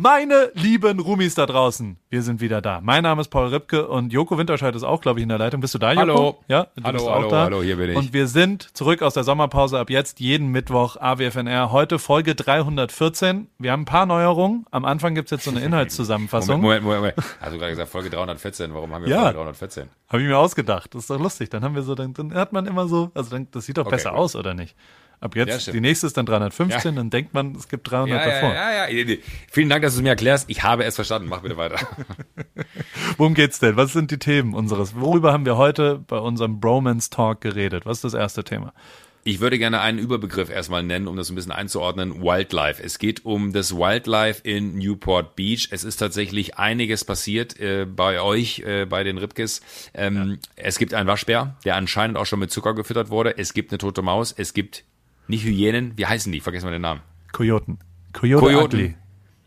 Meine lieben Rumis da draußen, wir sind wieder da. Mein Name ist Paul Ripke und Joko Winterscheid ist auch, glaube ich, in der Leitung. Bist du da, Joko? Hallo. Ja, du hallo, bist auch hallo, da. hallo, hier bin ich. Und wir sind zurück aus der Sommerpause ab jetzt jeden Mittwoch AWFNR. Heute Folge 314. Wir haben ein paar Neuerungen. Am Anfang gibt's jetzt so eine Inhaltszusammenfassung. Moment, Moment, Moment. Hast du gerade gesagt Folge 314? Warum haben wir Ja. Folge 314? Habe ich mir ausgedacht. Das ist doch lustig. Dann haben wir so, dann, dann hat man immer so, also dann, das sieht doch Okay, besser gut. aus, oder nicht? Ab Ja, jetzt, stimmt. die nächste ist dann 315, Ja. dann denkt man, es gibt 300 Ja, ja, davor. ja, ja, ja. Vielen Dank, dass du es mir erklärst. Ich habe es verstanden. Mach bitte weiter. Worum geht's denn? Was sind die Themen unseres? Worüber haben wir heute bei unserem Bromance Talk geredet? Was ist das erste Thema? Ich würde gerne einen Überbegriff erstmal nennen, um das ein bisschen einzuordnen. Wildlife. Es geht um das Wildlife in Newport Beach. Es ist tatsächlich einiges passiert äh, bei euch, äh, bei den Ripkes. Ähm, Es gibt einen Waschbär, der anscheinend auch schon mit Zucker gefüttert wurde. Es gibt eine tote Maus. Es gibt nicht Hyänen. Wie heißen die? Vergessen wir den Namen. Kojoten. Coyote Kojoten. Ugly.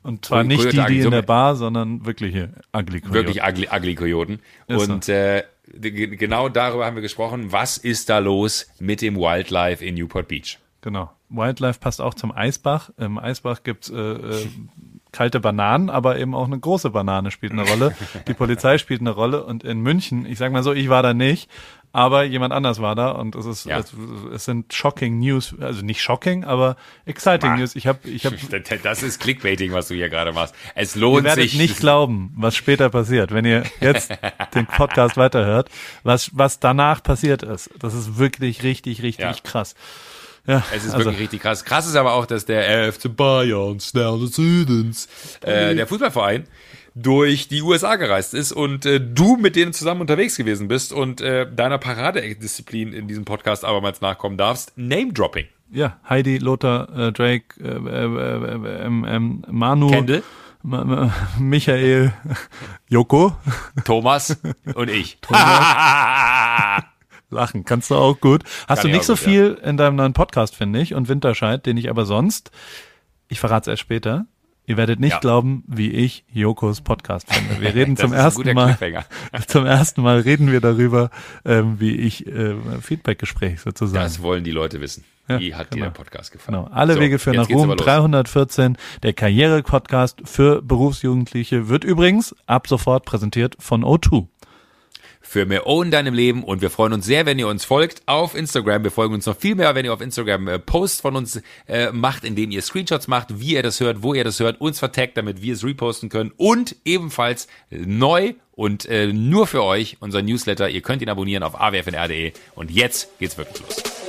Und zwar nicht Coyote die, die So in der Bar, sondern wirkliche Ugly Coyote. Wirklich ugly, ugly Kojoten. Ist so. Und äh, genau darüber haben wir gesprochen. Was ist da los mit dem Wildlife in Newport Beach? Genau. Wildlife passt auch zum Eisbach. Im Eisbach gibt's äh, äh, kalte Bananen, aber eben auch eine große Banane spielt eine Rolle. Die Polizei spielt eine Rolle. Und in München, ich sag mal so, ich war da nicht, aber jemand anders war da und es ist Ja. es, es sind shocking News, also nicht shocking, aber exciting Ah. News. Ich habe ich hab, Das ist Clickbaiting, was du hier gerade machst. Es Ihr lohnt werdet sich. nicht glauben, was später passiert, wenn ihr jetzt den Podcast weiterhört, was, was danach passiert ist. Das ist wirklich richtig, richtig Ja. krass. Ja, Es ist also, wirklich richtig krass. Krass ist aber auch, dass der FC Bayern, Stern des Südens, äh, der Fußballverein, durch die USA gereist ist und äh, du mit denen zusammen unterwegs gewesen bist und äh, deiner Paradedisziplin in diesem Podcast abermals nachkommen darfst. Name-Dropping. ja, Heidi, Lothar, äh, Drake, äh, äh, äh, ähm, ähm, Manu, Kendall, Ma Ma Michael, Joko, Thomas und ich. lachen, kannst du auch gut. Hast Kann du ich nicht so gut, viel in deinem neuen Podcast, finde ich, und Winterscheid, den ich aber sonst, ich verrate es erst später, ihr werdet nicht Ja. glauben, wie ich Jokos Podcast finde. Wir reden zum ersten Mal, zum ersten Mal reden wir darüber, ähm, wie ich äh, Feedbackgespräch sozusagen. Das wollen die Leute wissen. Ja, Wie hat dir genau. der Podcast gefallen? Genau. Alle So, Wege führen jetzt nach Ruhm. los. 314. Der Karriere-Podcast für Berufsjugendliche wird übrigens ab sofort präsentiert von O2. Für mehr O in deinem Leben und wir freuen uns sehr, wenn ihr uns folgt auf Instagram. Wir folgen uns noch viel mehr, wenn ihr auf Instagram äh, Posts von uns äh, macht, indem ihr Screenshots macht, wie ihr das hört, wo ihr das hört, uns vertagt, damit wir es reposten können und ebenfalls neu und äh, nur für euch unser Newsletter. Ihr könnt ihn abonnieren auf awfnr.de und jetzt geht's wirklich los.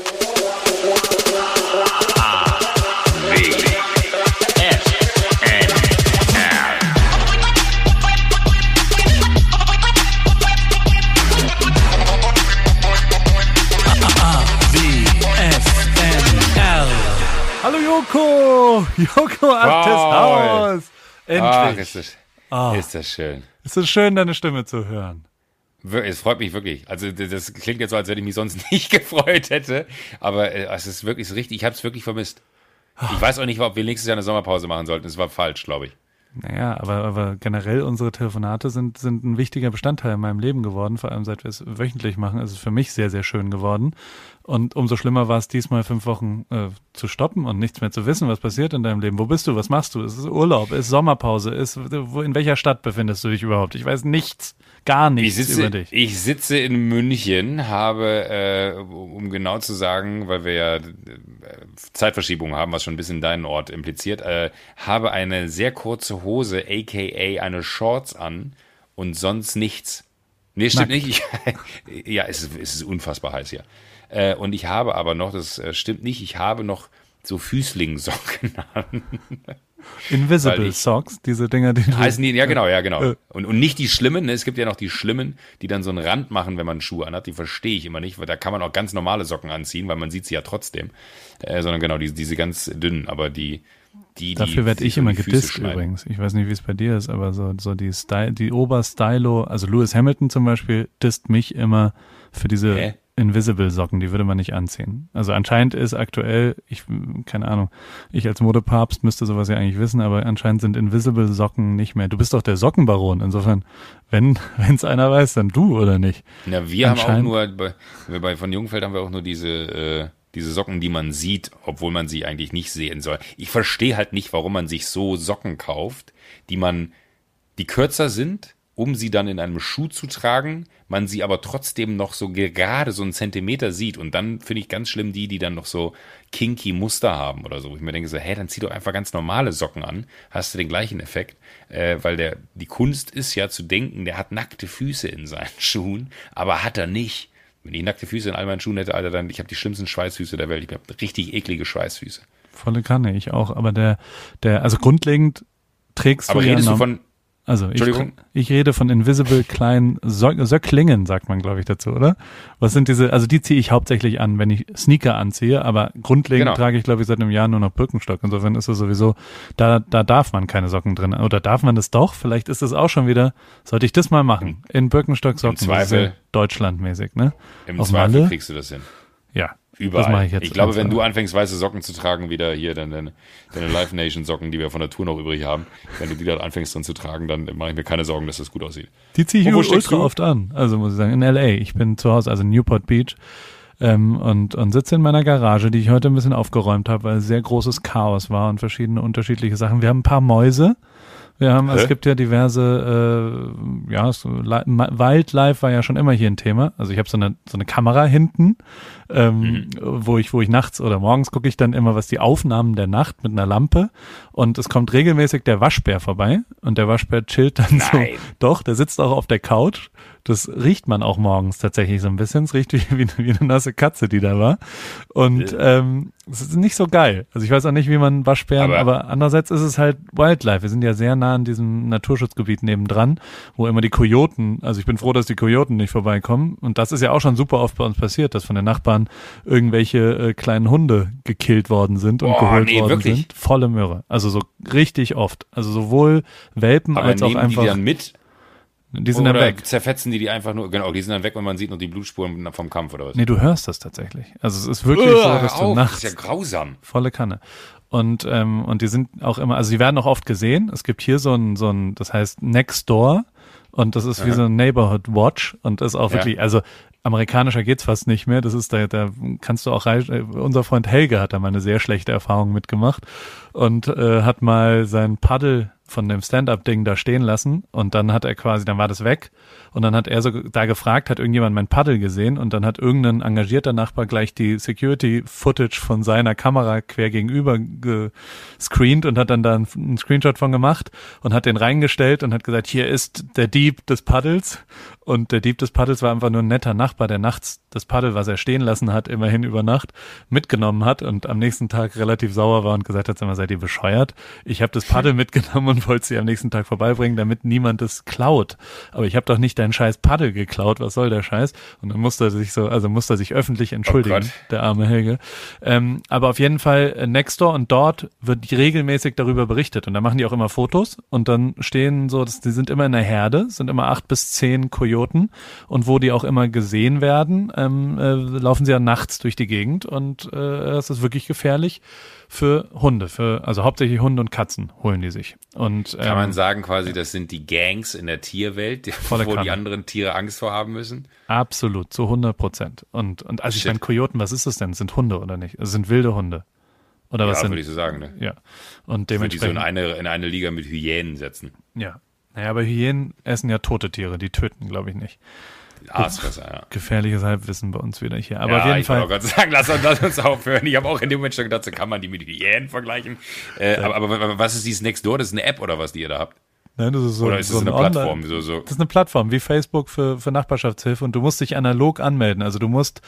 Joko! Joko ab des. Haus! Ach, Endlich! ist das, ist das schön. es ist schön, deine Stimme zu hören. Es freut mich wirklich. Also das klingt jetzt so, als wenn ich mich sonst nicht gefreut hätte. Aber äh, es ist wirklich so richtig. Ich habe es wirklich vermisst. Ich weiß auch nicht, ob wir nächstes Jahr eine Sommerpause machen sollten. Es war falsch, glaube ich. Naja, aber, aber generell unsere Telefonate sind, sind ein wichtiger Bestandteil in meinem Leben geworden. Vor allem seit wir es wöchentlich machen, ist es für mich sehr, sehr schön geworden. Und umso schlimmer war es diesmal fünf Wochen äh, zu stoppen und nichts mehr zu wissen, was passiert in deinem Leben. Wo bist du? Was machst du? Ist es Urlaub? Ist Sommerpause? Ist, wo, in welcher Stadt befindest du dich überhaupt? Ich weiß nichts, gar Ich nichts sitze, über dich. ich sitze in München, habe, äh, um genau zu sagen, weil wir ja äh, Zeitverschiebung haben, was schon ein bisschen deinen Ort impliziert, äh, habe eine sehr kurze Hose, aka eine Shorts an und sonst nichts. Nee, stimmt Nackt. nicht. Ich, ja, es ist, es ist unfassbar heiß hier. Äh, und ich habe aber noch, das äh, stimmt nicht, ich habe noch so Füßlingsocken an. Invisible ich- Socks, diese Dinger, die Heißen die, ja genau, ja genau. Äh. Und, und nicht die Schlimmen, ne? es gibt ja noch die Schlimmen, die dann so einen Rand machen, wenn man Schuhe anhat, die verstehe ich immer nicht, weil da kann man auch ganz normale Socken anziehen, weil man sieht sie ja trotzdem. Äh, sondern genau, die, diese ganz dünnen, aber die, die, die Dafür werde ich immer gedisst übrigens. Ich weiß nicht, wie es bei dir ist, aber so, so die Style, die Oberstylo, also Lewis Hamilton zum Beispiel, disst mich immer für diese Hä? Invisible Socken, die würde man nicht anziehen. Also anscheinend ist aktuell, ich, keine Ahnung, ich als Modepapst müsste sowas ja eigentlich wissen, aber anscheinend sind Invisible Socken nicht mehr. Du bist doch der Sockenbaron. Insofern, wenn, wenn's einer weiß, dann du oder nicht? Na, wir haben auch nur, bei, bei von Jungfeld haben wir auch nur diese, äh, Diese Socken, die man sieht, obwohl man sie eigentlich nicht sehen soll. Ich verstehe halt nicht, warum man sich so Socken kauft, die man, die kürzer sind, um sie dann in einem Schuh zu tragen, man sie aber trotzdem noch so gerade so einen Zentimeter sieht. Und dann finde ich ganz schlimm die, die dann noch so kinky Muster haben oder so. Wo ich mir denke so, hey, dann zieh doch einfach ganz normale Socken an, hast du den gleichen Effekt. Äh, weil der, die Kunst ist ja zu denken, der hat nackte Füße in seinen Schuhen, aber hat er nicht. Wenn ich nackte Füße in all meinen Schuhen hätte, Alter, dann, ich habe die schlimmsten Schweißfüße der Welt. Ich habe richtig eklige Schweißfüße. Volle Kanne, ich auch. Aber der, der, also grundlegend trägst aber du redest ja du von, also ich, ich rede von invisible kleinen Sö Söcklingen, sagt man, glaube ich, dazu, oder? Was sind diese, also die ziehe ich hauptsächlich an, wenn ich Sneaker anziehe, aber grundlegend Genau. trage ich, glaube ich, seit einem Jahr nur noch Birkenstock. Insofern ist es sowieso, da, da darf man keine Socken drin. Oder darf man das doch? Vielleicht ist es auch schon wieder, sollte ich das mal machen. In Birkenstock Socken. Im Zweifel. Ja Deutschlandmäßig, ne? Im Auf Zweifel Malle? kriegst du das hin. Überall. Das mache ich jetzt. ich glaube, wenn du anfängst, weiße Socken zu tragen, wieder hier dann deine, deine Live Nation Socken, die wir von der Tour noch übrig haben, wenn du die dann anfängst drin zu tragen, dann mache ich mir keine Sorgen, dass das gut aussieht. Die ziehe ich ultra du? oft an. Also muss ich sagen, in LA. Ich bin zu Hause, also in Newport Beach. Ähm, und, und sitze in meiner Garage, die ich heute ein bisschen aufgeräumt habe, weil sehr großes Chaos war und verschiedene unterschiedliche Sachen. Wir haben ein paar Mäuse. Wir haben, es Hä? gibt ja diverse, äh, ja, so, Wildlife war ja schon immer hier ein Thema. Also ich habe so eine, so eine Kamera hinten, ähm, wo ich, wo ich nachts oder morgens gucke ich dann immer, was die Aufnahmen der Nacht mit einer Lampe und es kommt regelmäßig der Waschbär vorbei und der Waschbär chillt dann so. Nein. Doch, der sitzt auch auf der Couch. Das riecht man auch morgens tatsächlich so ein bisschen. Es riecht wie, wie, wie eine nasse Katze, die da war. Und ähm, es ist nicht so geil. Also ich weiß auch nicht, wie man Waschbären, aber, Aber- andererseits ist es halt Wildlife. Wir sind ja sehr nah an diesem Naturschutzgebiet nebendran, wo immer die Kojoten, also ich bin froh, dass die Kojoten nicht vorbeikommen. Und das ist ja auch schon super oft bei uns passiert, dass von den Nachbarn irgendwelche äh, kleinen Hunde gekillt worden sind und Boah, geholt nee, worden wirklich? sind. Volle Möhre. Also so richtig oft. Also sowohl Welpen Aber als auch einfach. die dann mit? Die sind dann oder weg. zerfetzen die die einfach nur? Genau, die sind dann weg und man sieht nur die Blutspuren vom Kampf oder was? Nee, du hörst das tatsächlich. Also es ist wirklich so, Uah, dass du auf, nachts das ist ja grausam. volle Kanne. Und, ähm, und die sind auch immer, also die werden auch oft gesehen. Es gibt hier so ein, so ein, das heißt Next Door und das ist wie Aha. so ein Neighborhood Watch und ist auch Ja. wirklich, also amerikanischer geht's fast nicht mehr. Das ist da, da kannst du auch rein, äh, unser Freund Helge hat da mal eine sehr schlechte Erfahrung mitgemacht und äh, hat mal sein Paddel von dem Stand-up-Ding da stehen lassen und dann hat er quasi, dann war das weg und dann hat er so da gefragt, hat irgendjemand mein Paddel gesehen und dann hat irgendein engagierter Nachbar gleich die Security-Footage von seiner Kamera quer gegenüber gescreent und hat dann da einen, Screenshot von gemacht und hat den reingestellt und hat gesagt, hier ist der Dieb des Paddels und der Dieb des Paddels war einfach nur ein netter Nachbar, der nachts das Paddel, was er stehen lassen hat, immerhin über Nacht mitgenommen hat und am nächsten Tag relativ sauer war und gesagt hat, sag mal, seid ihr bescheuert? Ich habe das Paddel mitgenommen und wollte sie am nächsten Tag vorbeibringen, damit niemand es klaut. Aber ich habe doch nicht dein scheiß Paddel geklaut, was soll der Scheiß? Und dann musste er sich so, also musste er sich öffentlich entschuldigen, Gott. der arme Helge. Ähm, aber auf jeden Fall äh, Nextdoor und dort wird regelmäßig darüber berichtet und da machen die auch immer Fotos und dann stehen so, das, die sind immer in der Herde, sind immer acht bis zehn Kojoten und wo die auch immer gesehen werden, ähm, äh, laufen sie ja nachts durch die Gegend und äh, es ist wirklich gefährlich für Hunde, für also hauptsächlich Hunde und Katzen holen die sich. Und Kann ähm, man sagen quasi, das sind die Gangs in der Tierwelt, die, wo die Kanne. anderen Tiere Angst vor haben müssen? absolut zu 100 Prozent. Und und also ich Shit. meine Kojoten, was ist das denn? Sind Hunde oder nicht? Es sind wilde Hunde. Oder was ja, sind würde ich so sagen. Ne? ja und Würde die so in dementsprechend eine, in eine Liga mit Hyänen setzen. ja. Naja, aber Hyänen essen ja tote Tiere, die töten, glaube ich nicht. Aasfresser, ja. Gefährliches Halbwissen bei uns wieder hier. Aber ja, auf jeden ich Fall. wollte auch gerade sagen, lass uns, lass uns aufhören. Ich habe auch in dem Moment schon gedacht, so kann man die mit Hyänen vergleichen. Äh, aber, aber, aber was ist dieses Nextdoor? Das ist eine App oder was, die ihr da habt? Nein, das ist so, Oder ist so das eine ein Online- Plattform? So, so. Das ist eine Plattform wie Facebook für, für Nachbarschaftshilfe und du musst dich analog anmelden. Also du musst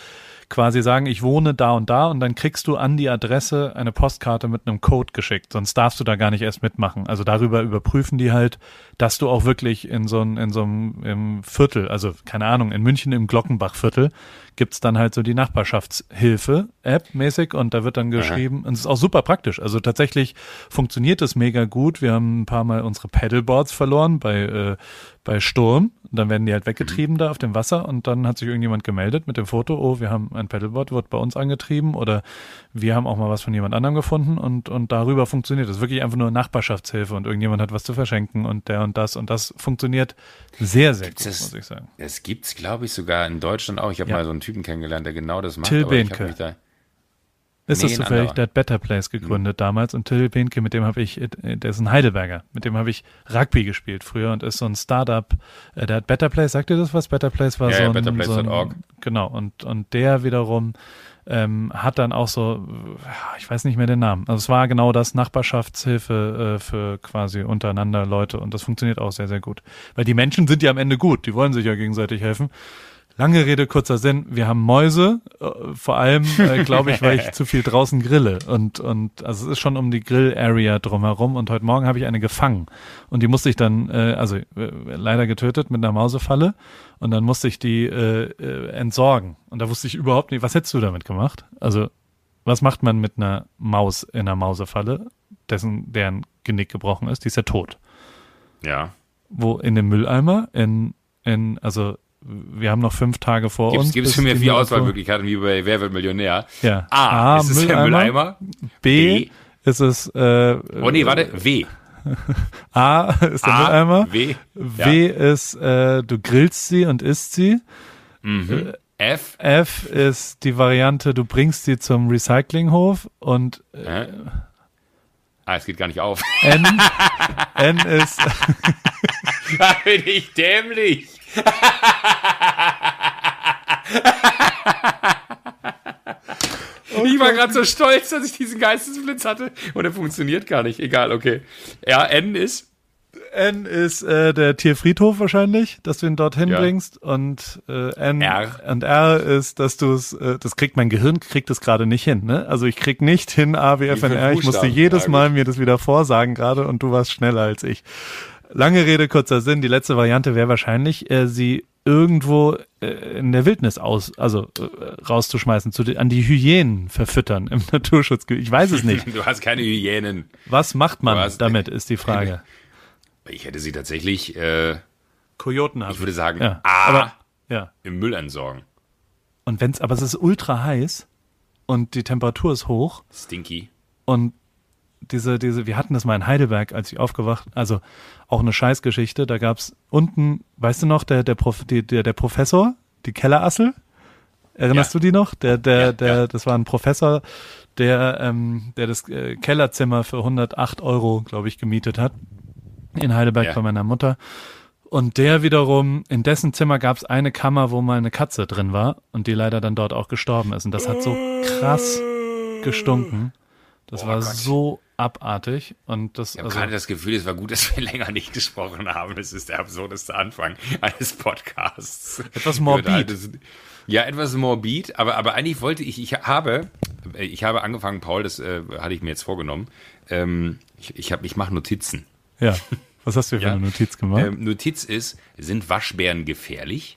quasi sagen, ich wohne da und da und dann kriegst du an die Adresse eine Postkarte mit einem Code geschickt. Sonst darfst du da gar nicht erst mitmachen. Also darüber überprüfen die halt, dass du auch wirklich in so, ein, in so einem im Viertel, also keine Ahnung, in München im Glockenbachviertel gibt's dann halt so die Nachbarschaftshilfe-App mäßig und da wird dann geschrieben, und es ist auch super praktisch. Also tatsächlich funktioniert es mega gut. Wir haben ein paar Mal unsere Paddleboards verloren bei, äh, bei Sturm. Und dann werden die halt weggetrieben da auf dem Wasser und dann hat sich irgendjemand gemeldet mit dem Foto, oh, wir haben ein Paddleboard, wird bei uns angetrieben oder wir haben auch mal was von jemand anderem gefunden und, und darüber funktioniert es. Wirklich einfach nur Nachbarschaftshilfe und irgendjemand hat was zu verschenken und der und das und das funktioniert sehr, sehr gut, das- muss ich sagen. Das gibt's, glaube ich, sogar in Deutschland auch. Ich habe Ja. mal so einen Typen kennengelernt, der genau das macht. Till Behnke. Ist Nee, das zufällig? Der hat Better Place gegründet damals und Till Behnke, mit dem habe ich, der ist ein Heidelberger, mit dem habe ich Rugby gespielt früher und ist so ein Startup, äh, der hat Better Place, sagt ihr das was? Better Place war Ja, so ja, ein, betterplace.org. so ein genau und und der wiederum ähm, hat dann auch so, ich weiß nicht mehr den Namen. Also es war genau das Nachbarschaftshilfe äh, für quasi untereinander Leute und das funktioniert auch sehr sehr gut, weil die Menschen sind ja am Ende gut, die wollen sich ja gegenseitig helfen. Lange Rede, kurzer Sinn. Wir haben Mäuse, äh, vor allem, äh, glaube ich, weil ich zu viel draußen grille. Und, und also es ist schon um die Grill-Area drumherum. Und heute Morgen habe ich eine gefangen. Und die musste ich dann, äh, also äh, leider getötet mit einer Mausefalle. Und dann musste ich die äh, äh, entsorgen. Und da wusste ich überhaupt nicht, was hättest du damit gemacht? Also, was macht man mit einer Maus in einer Mausefalle, dessen, deren Genick gebrochen ist? Die ist ja tot Ja. wo in dem Mülleimer in, in also wir haben noch fünf Tage vor Gibt's, uns. gibt's bis für mir vier Auswahlmöglichkeiten wie bei Wer wird Millionär? Ja. A, ist es der Mülleimer? B, ist es äh, Oh nee, warte, W. A ist der A, Mülleimer. W. W ist äh, du grillst sie und isst sie. Mhm. F. F ist die Variante, du bringst sie zum Recyclinghof und Hä? Ah, es geht gar nicht auf. N, N ist Da bin ich dämlich. Ich war gerade so stolz, dass ich diesen Geistesblitz hatte und er funktioniert gar nicht. Egal, okay. Ja, N ist. N ist äh, der Tierfriedhof wahrscheinlich, dass du ihn dorthin Ja. bringst und äh, N R. und R ist, dass du es, äh, das kriegt mein Gehirn kriegt es gerade nicht hin, ne? Also ich krieg nicht hin A, W, F, N, R. Ich musste jedes. Mal mir das wieder vorsagen gerade und du warst schneller als ich. Lange Rede kurzer Sinn. Die letzte Variante wäre wahrscheinlich, äh, sie irgendwo äh, in der Wildnis aus, also äh, rauszuschmeißen, zu den, an die Hyänen verfüttern im Naturschutzgebiet. Ich weiß es nicht. Du hast keine Hyänen. Was macht man hast- damit, ist die Frage. Ich hätte sie tatsächlich, äh, Kojoten haben. ich würde sagen, Ja, A, aber ja. im Müll entsorgen. Und wenn's, aber es ist ultra heiß und die Temperatur ist hoch Stinky. und diese, diese, wir hatten das mal in Heidelberg, als ich aufgewacht, also auch eine Scheißgeschichte, da gab's unten, weißt du noch, der, der, Prof, die, der, der Professor, die Kellerassel, erinnerst Ja. du die noch? Der, der, Ja, der, ja. das war ein Professor, der, ähm, der das äh, Kellerzimmer für 108 Euro, glaube ich, gemietet hat. In Heidelberg bei meiner Mutter. Und der wiederum, in dessen Zimmer gab es eine Kammer, wo mal eine Katze drin war und die leider dann dort auch gestorben ist. Und das hat so krass gestunken. Das Oh war Gott. so abartig. Und das, Ich habe also, gerade das Gefühl, es war gut, dass wir länger nicht gesprochen haben. Es ist der absurdeste Anfang eines Podcasts. Etwas morbid. Ja, etwas morbid, aber, aber eigentlich wollte ich, ich habe, ich habe angefangen, Paul, das äh, hatte ich mir jetzt vorgenommen, ähm, ich, ich, hab- ich mache Notizen. ja. Was hast du für Ja. eine Notiz gemacht? Ähm, Notiz ist, sind Waschbären gefährlich?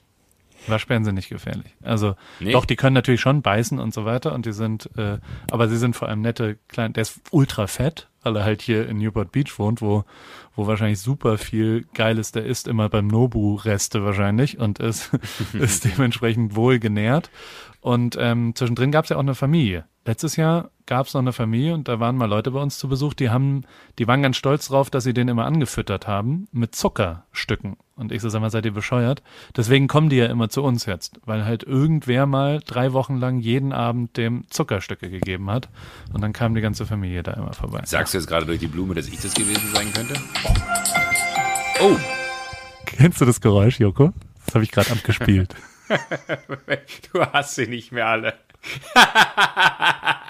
Waschbären sind nicht gefährlich. Also Nee. doch, die können natürlich schon beißen und so weiter und die sind, äh, aber sie sind vor allem nette kleine. Der ist ultra fett, weil er halt hier in Newport Beach wohnt, wo wo wahrscheinlich super viel Geiles der isst, immer beim Nobu-Reste wahrscheinlich und ist ist dementsprechend wohl genährt. Und ähm, zwischendrin gab es ja auch eine Familie. Letztes Jahr gab es noch eine Familie und da waren mal Leute bei uns zu Besuch, die haben, die waren ganz stolz drauf, dass sie den immer angefüttert haben mit Zuckerstücken. Und ich so, sag mal, seid ihr bescheuert? Deswegen kommen die ja immer zu uns jetzt, weil halt irgendwer mal drei Wochen lang jeden Abend dem Zuckerstücke gegeben hat. Und dann kam die ganze Familie da immer vorbei. Sagst du jetzt gerade durch die Blume, dass ich das gewesen sein könnte? Oh, Kennst du das Geräusch, Joko? Das habe ich gerade abgespielt. du hast sie nicht mehr alle.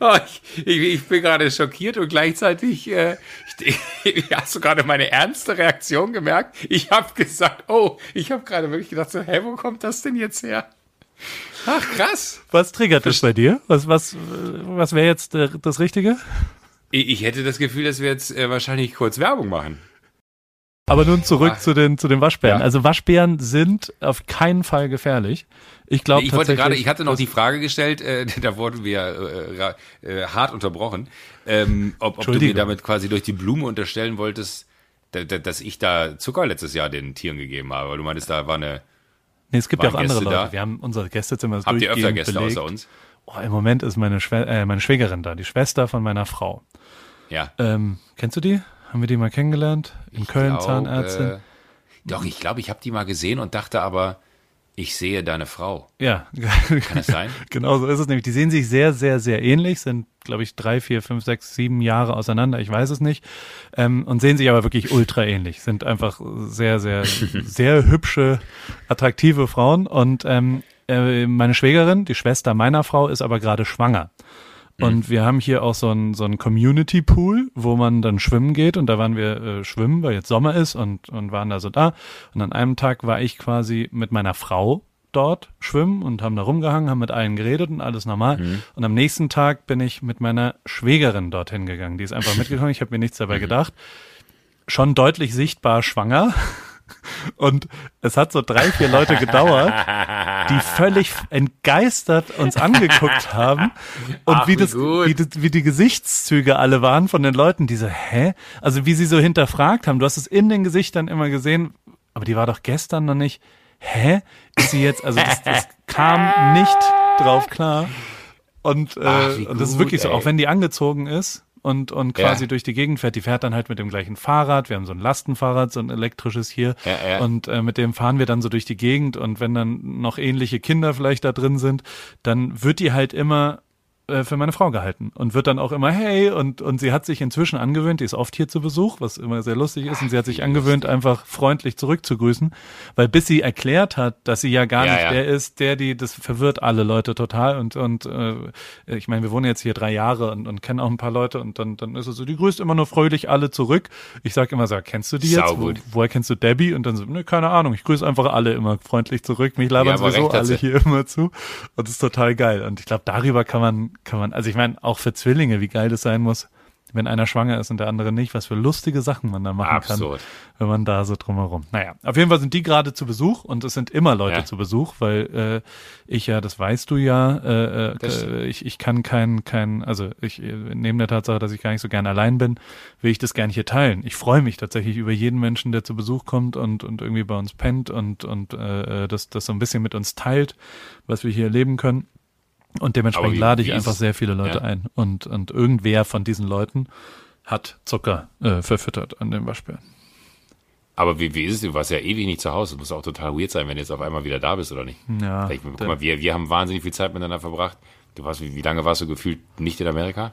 Oh, ich, ich, ich bin gerade schockiert und gleichzeitig äh, ich, hast du gerade meine ernste Reaktion gemerkt. Ich habe gesagt, oh, ich habe gerade wirklich gedacht, so, hä, wo kommt das denn jetzt her? Ach, krass. Was triggert das bei dir? Was, was, was wäre jetzt äh, das Richtige? Ich, ich hätte das Gefühl, dass wir jetzt äh, wahrscheinlich kurz Werbung machen. Aber nun zurück Ah. zu den, zu den Waschbären. Ja. Also Waschbären sind auf keinen Fall gefährlich. Ich glaube ich wollte gerade, ich hatte noch die Frage gestellt, äh, da wurden wir äh, äh, hart unterbrochen, ähm, ob, ob du mir damit quasi durch die Blume unterstellen wolltest, da, da, dass ich da Zucker letztes Jahr den Tieren gegeben habe, weil du meintest, da war eine, nee, es gibt ja auch waren andere Gäste Leute. da? Wir haben unsere Gästezimmer habt ihr öfter Gäste belegt. außer uns? Oh, Im Moment ist meine, Schwe äh, meine Schwägerin da, die Schwester von meiner Frau. Ja. Ähm, kennst du die? Haben wir die mal kennengelernt? In Köln, glaub, Zahnärztin. Äh, doch, ich glaube, ich habe die mal gesehen und dachte aber, Ich sehe deine Frau. Ja, Kann das sein? genau so ist es nämlich. Die sehen sich sehr, sehr, sehr ähnlich, sind, glaube ich, drei, vier, fünf, sechs, sieben Jahre auseinander, ich weiß es nicht, ähm, und sehen sich aber wirklich ultra ähnlich, sind einfach sehr, sehr, sehr hübsche, attraktive Frauen und ähm, äh, meine Schwägerin, die Schwester meiner Frau, ist aber gerade schwanger. Und wir haben hier auch so ein, so ein Community Pool, wo man dann schwimmen geht. Und da waren wir äh, schwimmen, weil jetzt Sommer ist und, und waren da so da. Und an einem Tag war ich quasi mit meiner Frau dort schwimmen und haben da rumgehangen, haben mit allen geredet und alles normal. Und am nächsten Tag bin ich mit meiner Schwägerin dorthin gegangen. Die ist einfach mitgekommen. Ich habe mir nichts dabei gedacht. Schon deutlich sichtbar schwanger. Und es hat so drei, vier Leute gedauert, die völlig entgeistert uns angeguckt haben und Ach, wie, das, wie, das, wie die Gesichtszüge alle waren von den Leuten, die so, hä? Also wie sie so hinterfragt haben. Du hast es in den Gesichtern immer gesehen, aber die war doch gestern noch nicht. Hä? Ist sie jetzt, also das, das kam nicht drauf klar. Und, äh, Ach, und das ist wirklich so, ey. auch wenn die angezogen ist und, und quasi Ja. durch die Gegend fährt, die fährt dann halt mit dem gleichen Fahrrad. Wir haben so ein Lastenfahrrad, so ein elektrisches hier. Ja, ja. Und äh, mit dem fahren wir dann so durch die Gegend. Und wenn dann noch ähnliche Kinder vielleicht da drin sind, dann wird die halt immer äh, für meine Frau gehalten und wird dann auch immer hey und und sie hat sich inzwischen angewöhnt, die ist oft hier zu Besuch, was immer sehr lustig ist und sie hat sich angewöhnt einfach freundlich zurückzugrüßen, weil bis sie erklärt hat, dass sie ja gar Ja, nicht ja. der ist, der die das verwirrt alle Leute total und und äh, ich meine, wir wohnen jetzt hier drei Jahre und, und kennen auch ein paar Leute und dann dann ist es so, die grüßt immer nur fröhlich alle zurück. Ich sag immer so, kennst du die jetzt? Wo, woher kennst du Debbie? Und dann so, ne, keine Ahnung, ich grüße einfach alle immer freundlich zurück. Mich labern Ja, sowieso alle hier immer zu. Und das ist total geil. Und ich glaube, darüber kann man, kann man, also ich meine, auch für Zwillinge, wie geil das sein muss, wenn einer schwanger ist und der andere nicht, was für lustige Sachen man da machen Absurd. kann, wenn man da so drumherum. Naja, auf jeden Fall sind die gerade zu Besuch und es sind immer Leute Ja. zu Besuch, weil äh, ich ja, das weißt du ja, äh, äh, äh, ich, ich kann kein, kein, also ich äh, neben der Tatsache, dass ich gar nicht so gern allein bin, will ich das gar nicht hier teilen. Ich freue mich tatsächlich über jeden Menschen, der zu Besuch kommt und, und irgendwie bei uns pennt und, und äh, das, das so ein bisschen mit uns teilt, was wir hier erleben können. Und dementsprechend wie- lade ich einfach es? sehr viele Leute Ja. ein. Und, und irgendwer von diesen Leuten hat Zucker äh, verfüttert an dem Waschbären. Aber wie, wie ist es? Du warst ja ewig nicht zu Hause. Das muss auch total weird sein, wenn du jetzt auf einmal wieder da bist, oder nicht? Ja, Ich, guck mal, wir, wir haben wahnsinnig viel Zeit miteinander verbracht. Du warst, wie, wie lange warst du gefühlt nicht in Amerika?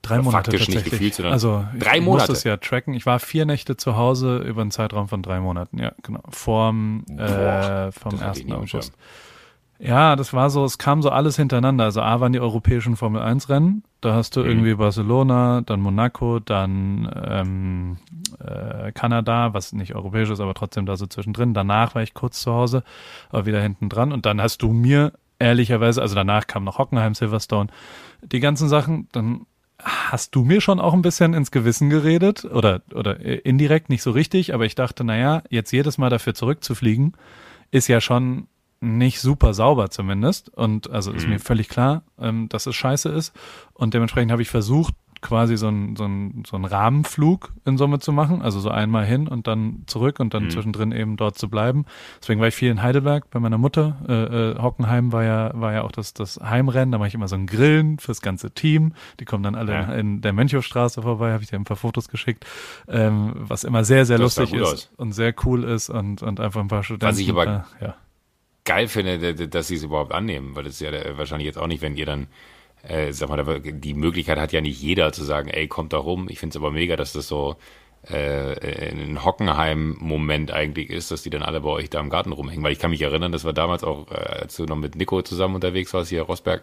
Drei Monate faktisch nicht tatsächlich. gefühlt, sondern also drei Monate? das ja tracken. Ich war vier Nächte zu Hause über einen Zeitraum von drei Monaten. Ja, genau. Vorm, äh, Boah, vom hatte ich 1. nie am Schirm. August. Ja, das war so, es kam so alles hintereinander. Also A waren die europäischen Formel 1 Rennen. Da hast du Mhm. irgendwie Barcelona, dann Monaco, dann ähm, äh, Kanada, was nicht europäisch ist, aber trotzdem da so zwischendrin. Danach war ich kurz zu Hause, aber wieder hinten dran. Und dann hast du mir ehrlicherweise, also danach kam noch Hockenheim, Silverstone, die ganzen Sachen, dann hast du mir schon auch ein bisschen ins Gewissen geredet oder, oder indirekt nicht so richtig, aber ich dachte, naja, jetzt jedes Mal dafür zurückzufliegen, ist ja schon nicht super sauber zumindest. Und also ist mir völlig klar, ähm, dass es scheiße ist. Und dementsprechend habe ich versucht, quasi so einen so einen so einen Rahmenflug in Summe zu machen, also so einmal hin und dann zurück und dann zwischendrin eben dort zu bleiben. Deswegen war ich viel in Heidelberg bei meiner Mutter. Äh, äh, Hockenheim war ja war ja auch das das Heimrennen. Da mache ich immer so ein Grillen fürs ganze Team. Die kommen dann alle Ja. in, der Mönchhofstraße vorbei. Habe ich dir ein paar Fotos geschickt, ähm, was immer sehr sehr Das lustig ist aus. und sehr cool ist und und einfach ein paar Studenten. ich aber- äh, ja. Geil finde, dass sie es überhaupt annehmen, weil das ist ja äh, wahrscheinlich jetzt auch nicht, wenn ihr dann, äh, sag mal, die Möglichkeit hat ja nicht jeder zu sagen, ey, kommt da rum. Ich finde es aber mega, dass das so äh, ein Hockenheim-Moment eigentlich ist, dass die dann alle bei euch da im Garten rumhängen. Weil ich kann mich erinnern, das war damals auch, äh, als du noch mit Nico zusammen unterwegs warst, hier Rosberg,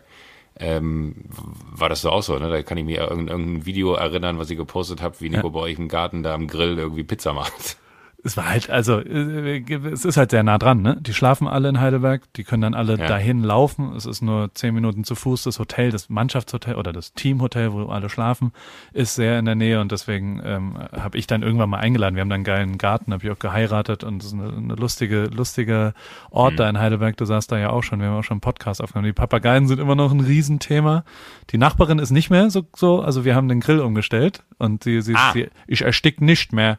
ähm, war das so auch so, ne? Da kann ich mir irgendein, irgendein Video erinnern, was ihr gepostet habt, wie Nico bei euch im Garten da am Grill irgendwie Pizza macht. Es war halt, also äh, es ist halt sehr nah dran, ne? Die schlafen alle in Heidelberg, die können dann alle Ja. dahin laufen. Es ist nur zehn Minuten zu Fuß. Das Hotel, das Mannschaftshotel oder das Teamhotel, wo alle schlafen, ist sehr in der Nähe und deswegen ähm, habe ich dann irgendwann mal eingeladen. Wir haben dann einen geilen Garten, habe ich auch geheiratet und es ist eine, eine lustige, lustige Ort da in Heidelberg. Du saßt da ja auch schon, wir haben auch schon einen Podcast aufgenommen. Die Papageien sind immer noch ein Riesenthema. Die Nachbarin ist nicht mehr so, so also wir haben den Grill umgestellt und sie, sie, Ah. sie ich erstick nicht mehr.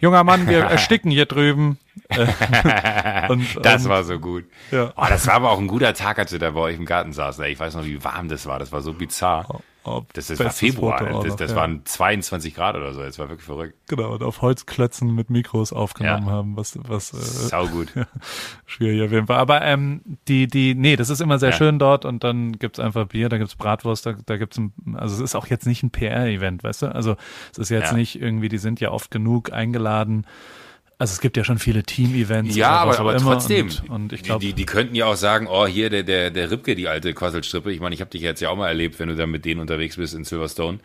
Junger Mann, wir ersticken hier drüben. Äh, und, Das und, war so gut. Ja. Oh, das war aber auch ein guter Tag, als wir da bei euch im Garten saßen. Ich weiß noch, wie warm das war. Das war so bizarr. Oh, das, war Februar, Foto das, noch, das ja. waren 22 Grad oder so, das war wirklich verrückt. Genau, und auf Holzklötzen mit Mikros aufgenommen Ja. haben, was, was äh, Sau gut. schwierig auf jeden Fall. Aber ähm, die, die, nee, das ist immer sehr Ja. schön dort und dann gibt's einfach Bier, da gibt's Bratwurst, da, da gibt's ein, also es ist auch jetzt nicht ein PR-Event, weißt du? Also es ist jetzt nicht irgendwie, die sind ja oft genug eingeladen. Also es gibt ja schon viele Team-Events. Ja, aber, aber immer trotzdem. Und, und ich glaube, die, die, die könnten ja auch sagen, oh, hier der, der, der Ripke, die alte Quasselstrippe. Ich meine, ich habe dich jetzt ja auch mal erlebt, wenn du da mit denen unterwegs bist in Silverstone.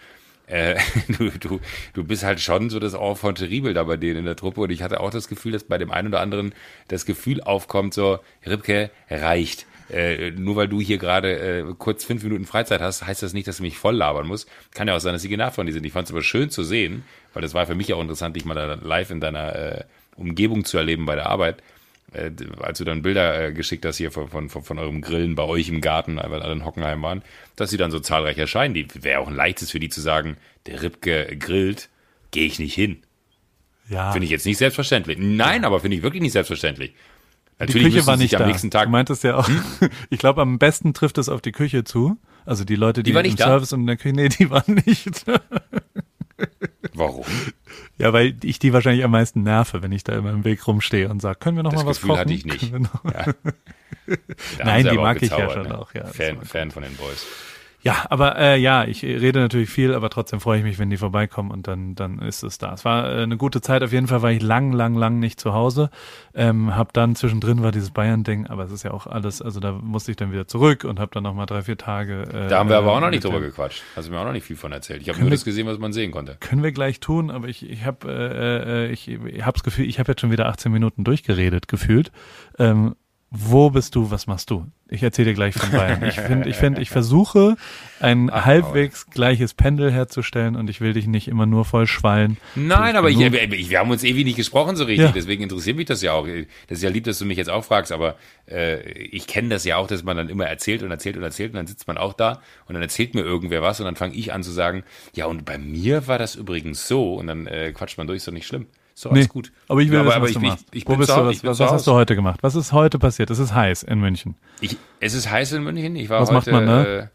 Äh, du, du, du bist halt schon so das Enfant terrible da bei denen in der Truppe. Und ich hatte auch das Gefühl, dass bei dem einen oder anderen das Gefühl aufkommt, so, Ripke, reicht. Äh, nur weil du hier gerade äh, kurz fünf Minuten Freizeit hast, heißt das nicht, dass du mich voll labern musst. Kann ja auch sein, dass sie genervt von dir sind. Ich fand es aber schön zu sehen, weil das war für mich auch interessant, dich mal da live in deiner äh, Umgebung zu erleben bei der Arbeit. Äh, als du dann Bilder äh, geschickt hast hier von, von, von, eurem Grillen bei euch im Garten, weil alle in Hockenheim waren, dass sie dann so zahlreich erscheinen. Die wäre auch ein leichtes für die zu sagen, der Ripke grillt, gehe ich nicht hin. ja, Finde ich jetzt nicht selbstverständlich. Nein, aber finde ich wirklich nicht selbstverständlich. die Natürlich Küche müssen war nicht da. am nächsten Tag. Hm? Du meintest ja auch, ich glaube, am besten trifft es auf die Küche zu. Also die Leute, die, Die im nicht da? Service und in der Küche, nee, die waren nicht. Warum? Ja, weil ich die wahrscheinlich am meisten nerve, wenn ich da immer im Weg rumstehe und sage, können wir noch Das mal was Gefühl kochen? hatte ich nicht. Ja. Nein, die mag ich ja schon ne? auch, ja, Fan. Fan von den Boys. Ja, aber äh, ja, ich rede natürlich viel, aber trotzdem freue ich mich, wenn die vorbeikommen und dann dann ist es da. Es war äh, eine gute Zeit. Auf jeden Fall war ich lang, lang, lang nicht zu Hause. Ähm, hab dann zwischendrin war dieses Bayern-Ding, aber es ist ja auch alles. Also da musste ich dann wieder zurück und habe dann noch mal drei, vier Tage. Äh, Da haben wir aber auch noch nicht drüber gequatscht. Hast du mir auch noch nicht viel von erzählt. Ich habe nur wir- das gesehen, was man sehen konnte. Können wir gleich tun, aber ich, ich habe äh, äh, ich, ich habe das Gefühl, ich habe jetzt schon wieder 18 Minuten durchgeredet gefühlt. Ähm, wo bist du? Was machst du? Ich erzähle dir gleich von Bayern. Ich finde, ich finde, ich versuche ein Ach, halbwegs gleiches Pendel herzustellen und ich will dich nicht immer nur voll schwallen. Nein, aber ich, ich, wir haben uns ewig nicht gesprochen so richtig, Ja. deswegen interessiert mich das ja auch. Das ist ja lieb, dass du mich jetzt auch fragst, aber äh, ich kenne das ja auch, dass man dann immer erzählt und erzählt und erzählt und dann sitzt man auch da und dann erzählt mir irgendwer was und dann fange ich an zu sagen, ja und bei mir war das übrigens so und dann äh, quatscht man durch, ist doch nicht schlimm. Doch alles Nee, gut. aber ich will ja, wissen, was ich, du machst. ich, Wo bin bist zu du? Hause, Was, ich was, was hast du heute gemacht? Was ist heute passiert? Es ist heiß in München. Ich, es ist heiß in München. Ich war Was macht heute. man da? Äh, äh,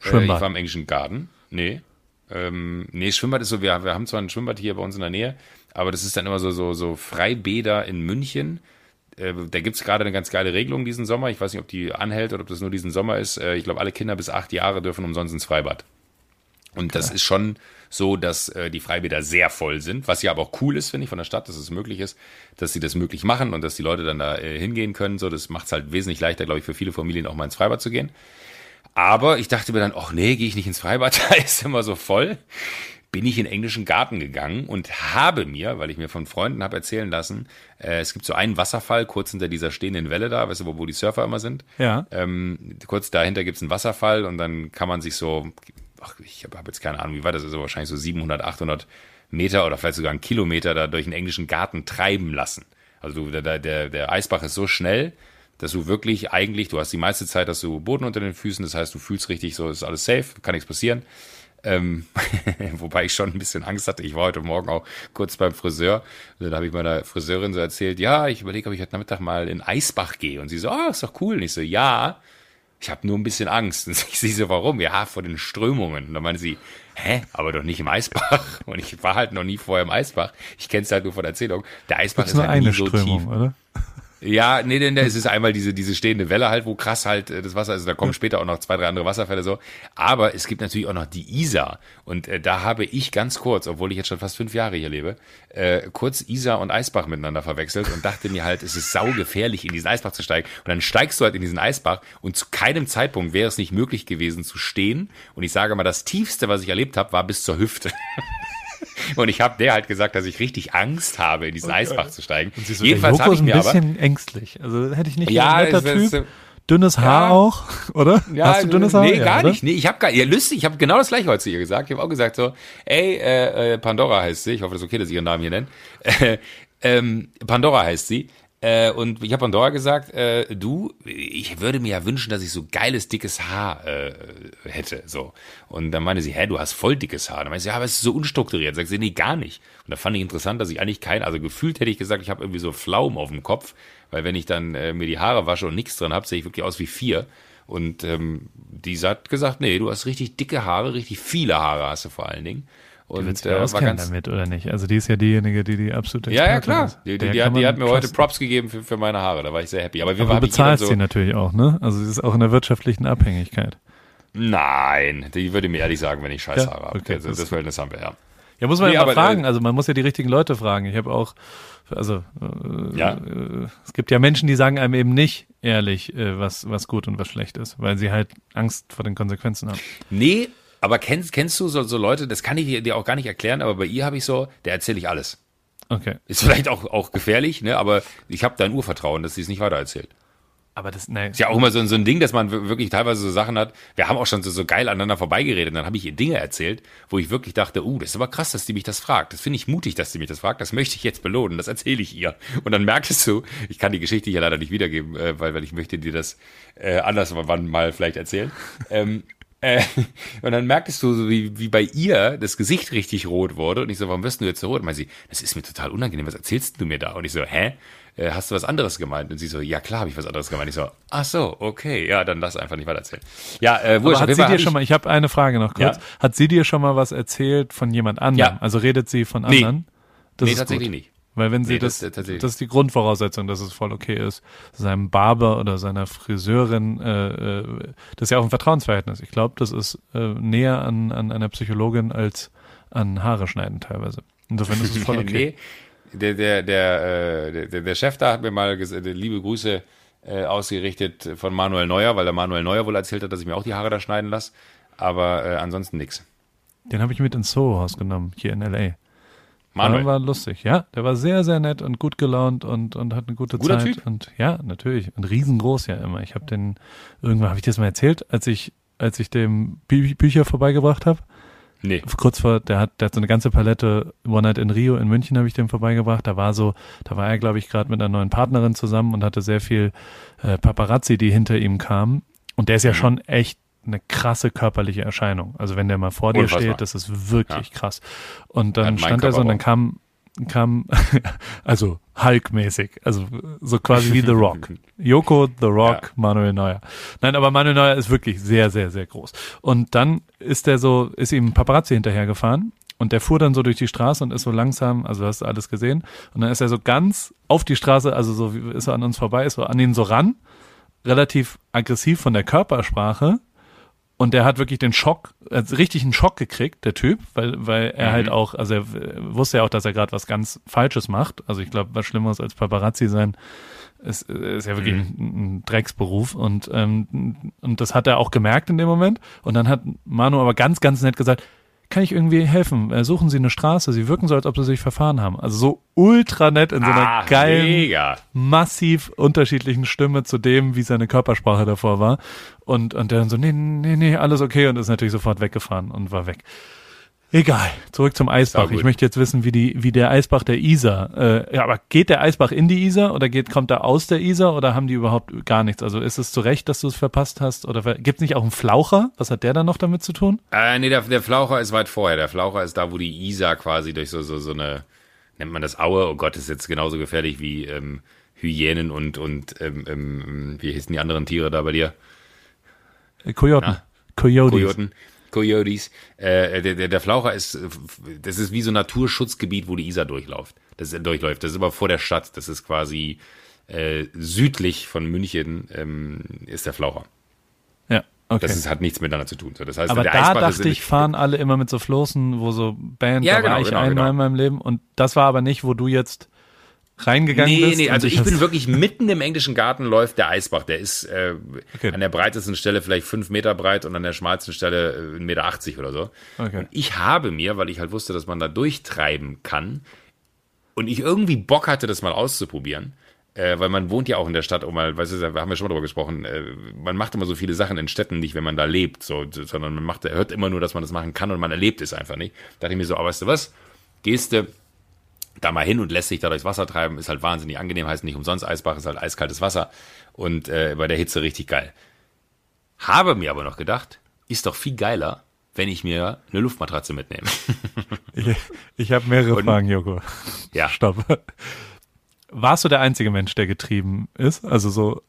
Schwimmbad. ich war im englischen Garten. Nee. Ähm, nee, Schwimmbad ist so, wir, wir haben zwar ein Schwimmbad hier bei uns in der Nähe, aber das ist dann immer so, so, so Freibäder in München. Äh, da gibt's gerade eine ganz geile Regelung diesen Sommer. Ich weiß nicht, ob die anhält oder ob das nur diesen Sommer ist. Äh, ich glaube, alle Kinder bis acht Jahre dürfen umsonst ins Freibad. Und das ist schon so, dass äh, die Freibäder sehr voll sind, was ja aber auch cool ist, finde ich, von der Stadt, dass es möglich ist, dass sie das möglich machen und dass die Leute dann da äh, hingehen können. So, das macht es halt wesentlich leichter, glaube ich, für viele Familien auch mal ins Freibad zu gehen. Aber ich dachte mir dann, ach nee, gehe ich nicht ins Freibad, da ist immer so voll. Bin ich in den englischen Garten gegangen und habe mir, weil ich mir von Freunden habe erzählen lassen, äh, es gibt so einen Wasserfall kurz hinter dieser stehenden Welle da, weißt du, wo, wo die Surfer immer sind. Ja. Ähm, kurz dahinter gibt's einen Wasserfall und dann kann man sich so, ach, ich habe hab jetzt keine Ahnung, wie war das, also wahrscheinlich so 700, 800 Meter oder vielleicht sogar einen Kilometer da durch den englischen Garten treiben lassen. Also du, der, der, der Eisbach ist so schnell, dass du wirklich eigentlich, du hast die meiste Zeit, dass du Boden unter den Füßen, das heißt, du fühlst richtig so, ist alles safe, kann nichts passieren. Ähm, wobei ich schon ein bisschen Angst hatte. Ich war heute Morgen auch kurz beim Friseur. Und dann habe ich meiner Friseurin so erzählt, ja, ich überlege, ob ich heute Nachmittag mal in Eisbach gehe. Und sie so, ah, ist doch cool. Und ich so, ja, ich habe nur ein bisschen Angst. Und ich sie so, warum? Ja, vor den Strömungen. Und dann meinte sie, hä, aber doch nicht im Eisbach. Und ich war halt noch nie vorher im Eisbach. Ich kenne es halt nur von Erzählung. Der Eisbach ist ist nur halt nie eine so Strömung, tief. oder? Ja, nee, nee, es ist einmal diese, diese stehende Welle halt, wo krass halt äh, das Wasser, also da kommen später auch noch zwei, drei andere Wasserfälle so. Aber es gibt natürlich auch noch die Isar. Und äh, da habe ich ganz kurz, obwohl ich jetzt schon fast fünf Jahre hier lebe, äh, kurz Isar und Eisbach miteinander verwechselt und dachte mir halt, es ist saugefährlich, in diesen Eisbach zu steigen. Und dann steigst du halt in diesen Eisbach und zu keinem Zeitpunkt wäre es nicht möglich gewesen zu stehen. Und ich sage mal, das Tiefste, was ich erlebt habe, war bis zur Hüfte. Und ich habe der halt gesagt, dass ich richtig Angst habe, in diesen Eisbach zu steigen. So, Jedenfalls habe ich ist ein mir aber bisschen ängstlich. Also hätte ich nicht Ja, netter es ist- Typ. Dünnes Haar Ja. auch, oder? Hast du dünnes Haar? Nee, Ja, gar oder? nicht. Nee, ich habe gar ja lustig, ich habe genau das gleiche heute zu ihr gesagt. Ich habe auch gesagt so, ey, äh, äh, Pandora heißt sie. Ich hoffe, das ist okay, dass ich ihren Namen hier nenne. Äh, ähm, Pandora heißt sie. Äh, und ich habe Pandora gesagt, äh, du, ich würde mir ja wünschen, dass ich so geiles, dickes Haar äh, hätte. So. Und dann meinte sie, hä, du hast voll dickes Haar. Dann meinte sie, ja, aber es ist so unstrukturiert. Sagt sie, nee, gar nicht. Und da fand ich interessant, dass ich eigentlich kein, also gefühlt hätte ich gesagt, ich habe irgendwie so Pflaumen auf dem Kopf, weil wenn ich dann äh, mir die Haare wasche und nichts drin habe, sehe ich wirklich aus wie vier. Und ähm, die hat gesagt, nee, du hast richtig dicke Haare, richtig viele Haare hast du vor allen Dingen. Und die äh, war ganz damit oder nicht? Also die ist ja diejenige, die die absolute Ja, ja, klar. Die, die, die, hat, die hat mir heute Props gegeben für, für meine Haare. Da war ich sehr happy. Aber wir Aber du bezahlst so, sie natürlich auch, ne? Also sie ist auch in der wirtschaftlichen Abhängigkeit. Nein, die würde mir ehrlich sagen, wenn ich scheiß Haare ja, habe. Okay, das, das Verhältnis haben wir, ja. Ja, muss man nee, ja mal fragen. Äh, also man muss ja die richtigen Leute fragen. Ich habe auch, also äh, ja. Äh, es gibt ja Menschen, die sagen einem eben nicht ehrlich, äh, was was gut und was schlecht ist, weil sie halt Angst vor den Konsequenzen haben. Nee, aber kennst kennst du so, so Leute? Das kann ich dir auch gar nicht erklären, aber bei ihr habe ich so, der erzähle ich alles. Okay. Ist vielleicht auch auch gefährlich, ne? Aber ich habe dein Urvertrauen, dass sie es nicht weitererzählt. Aber das, ne. Ist ja auch immer so, so ein Ding, dass man wirklich teilweise so Sachen hat. Wir haben auch schon so, so geil aneinander vorbeigeredet. Dann habe ich ihr Dinge erzählt, wo ich wirklich dachte, uh, das ist aber krass, dass die mich das fragt. Das finde ich mutig, dass die mich das fragt. Das möchte ich jetzt belohnen. Das erzähle ich ihr. Und dann merkst du, ich kann die Geschichte hier leider nicht wiedergeben, äh, weil, weil ich möchte dir das äh, anders wann mal vielleicht erzählen. ähm, äh, und dann merkest du, so wie, wie bei ihr das Gesicht richtig rot wurde. Und ich so, warum wirst du jetzt so rot? Und meinte sie, das ist mir total unangenehm. Was erzählst du mir da? Und ich so, hä? Äh, hast du was anderes gemeint? Und sie so, ja klar habe ich was anderes gemeint. Ich so, ach so, okay, ja, dann lass einfach nicht weiter erzählen. Ja, äh, wurscht, hat sie dir schon mal, ich habe eine Frage noch kurz. Ja? Hat sie dir schon mal was erzählt von jemand anderem? Ja. Also redet sie von anderen? Nee, das nee tatsächlich gut. nicht. Weil wenn sie nee, das, das, das, ist die Grundvoraussetzung, dass es voll okay ist, seinem Barber oder seiner Friseurin, äh, äh, das ist ja auch ein Vertrauensverhältnis. Ich glaube, das ist äh, näher an, an einer Psychologin als an Haare schneiden teilweise. Insofern ist es voll okay. nee, der, der, der, äh, der, der Chef da hat mir mal gesagt, liebe Grüße äh, ausgerichtet von Manuel Neuer, weil der Manuel Neuer wohl erzählt hat, dass ich mir auch die Haare da schneiden lasse. Aber äh, ansonsten nix. Den habe ich mit ins Soho-Haus genommen, hier in L.A. Manuel. Der war lustig, ja. Der war sehr, sehr nett und gut gelaunt und, und hat eine gute Guter Zeit. Typ. Und ja, natürlich. Und riesengroß ja immer. Ich habe den, irgendwann habe ich das mal erzählt, als ich, als ich dem Bü Bücher vorbeigebracht habe. Nee. Kurz vor, der hat, der hat so eine ganze Palette One Night in Rio in München habe ich dem vorbeigebracht. Da war so, da war er, glaube ich, gerade mit einer neuen Partnerin zusammen und hatte sehr viel äh, Paparazzi, die hinter ihm kamen. Und der ist ja mhm. schon echt eine krasse körperliche Erscheinung. Also wenn der mal vor dir Unfassbar. steht, das ist wirklich ja. krass. Und dann stand er so und dann kam kam, also Hulk-mäßig, also so quasi wie The Rock. Joko, The Rock, ja. Manuel Neuer. Nein, aber Manuel Neuer ist wirklich sehr, sehr, sehr groß. Und dann ist der so, ist ihm Paparazzi hinterhergefahren und der fuhr dann so durch die Straße und ist so langsam, also hast du alles gesehen. Und dann ist er so ganz auf die Straße, also so ist er an uns vorbei, ist so an ihn so ran, relativ aggressiv von der Körpersprache und der hat wirklich den Schock, also richtig einen Schock gekriegt, der Typ, weil, weil er mhm. halt auch, also er wusste ja auch, dass er gerade was ganz Falsches macht. Also ich glaube, was Schlimmeres als Paparazzi sein, ist, ist ja wirklich mhm. ein, ein, Drecksberuf. Und, ähm, und das hat er auch gemerkt in dem Moment. Und dann hat Manu aber ganz, ganz nett gesagt, kann ich irgendwie helfen? Äh, suchen Sie eine Straße. Sie wirken so, als ob Sie sich verfahren haben. Also so ultra nett in so einer ah, geilen, mega. massiv unterschiedlichen Stimme zu dem, wie seine Körpersprache davor war. Und, und der dann so, nee, nee, nee, alles okay und ist natürlich sofort weggefahren und war weg. Egal, zurück zum Eisbach. Ich möchte jetzt wissen, wie die, wie der Eisbach der Isar. Äh, ja, aber geht der Eisbach in die Isar oder geht, kommt er aus der Isar oder haben die überhaupt gar nichts? Also ist es zu Recht, dass du es verpasst hast? Oder gibt es nicht auch einen Flaucher? Was hat der dann noch damit zu tun? Äh, nee, der, der Flaucher ist weit vorher. Der Flaucher ist da, wo die Isar quasi durch so, so, so eine, nennt man das Aue? Oh Gott, ist jetzt genauso gefährlich wie ähm, Hyänen und, und ähm, ähm, wie hießen die anderen Tiere da bei dir? Kojoten. Kojoten. Kojoten. Coyotes. Äh, der, der, der Flaucher ist, das ist wie so ein Naturschutzgebiet, wo die Isar durchläuft. Das durchläuft. Das ist aber vor der Stadt. Das ist quasi äh, südlich von München ähm, ist der Flaucher. Ja, okay. Das ist, hat nichts miteinander zu tun. So, das heißt, aber der da Eisbach dachte ich, fahren alle immer mit so Floßen, wo so Band, ja, da genau, war ich genau, einmal genau. in meinem Leben und das war aber nicht, wo du jetzt reingegangen nee, bist? Nee, nee, also ich bin wirklich mitten im englischen Garten läuft der Eisbach. Der ist äh, okay. an der breitesten Stelle vielleicht fünf Meter breit und an der schmalsten Stelle äh, 1,80 Meter oder so. Okay. Und ich habe mir, weil ich halt wusste, dass man da durchtreiben kann und ich irgendwie Bock hatte, das mal auszuprobieren, äh, weil man wohnt ja auch in der Stadt, um mal, weißt du, da haben wir schon mal drüber gesprochen, äh, man macht immer so viele Sachen in Städten nicht, wenn man da lebt, so, sondern man macht, hört immer nur, dass man das machen kann und man erlebt es einfach nicht. Da dachte ich mir so, aber weißt du was, gehst du da mal hin und lässt sich da durchs Wasser treiben, ist halt wahnsinnig angenehm, heißt nicht umsonst Eisbach, ist halt eiskaltes Wasser und äh, bei der Hitze richtig geil. Habe mir aber noch gedacht, ist doch viel geiler, wenn ich mir eine Luftmatratze mitnehme. ich ich habe mehrere und, Fragen, Joko. Ja. Stopp. Warst du der einzige Mensch, der getrieben ist? Also so,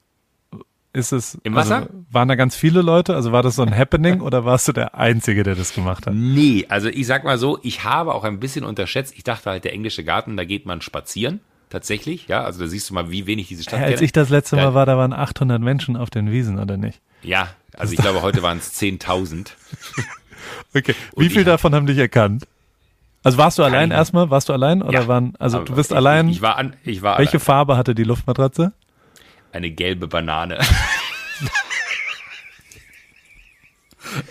ist es, Im Wasser? Also, waren da ganz viele Leute? Also war das so ein Happening oder warst du der Einzige, der das gemacht hat? Nee, also ich sag mal so, ich habe auch ein bisschen unterschätzt. Ich dachte halt, der englische Garten, da geht man spazieren. Tatsächlich, ja, also da siehst du mal, wie wenig diese Stadt Ja, als kenne. ich das letzte Mal war, da waren 800 Menschen auf den Wiesen, oder nicht? Ja, also ich glaube, heute waren es 10.000. Okay. Und Wie viel davon haben dich erkannt? Also warst du allein erstmal? Warst du allein oder Ja. waren, also du bist ich, allein? Ich, ich war an, ich war welche allein. Farbe hatte die Luftmatratze? Eine gelbe Banane.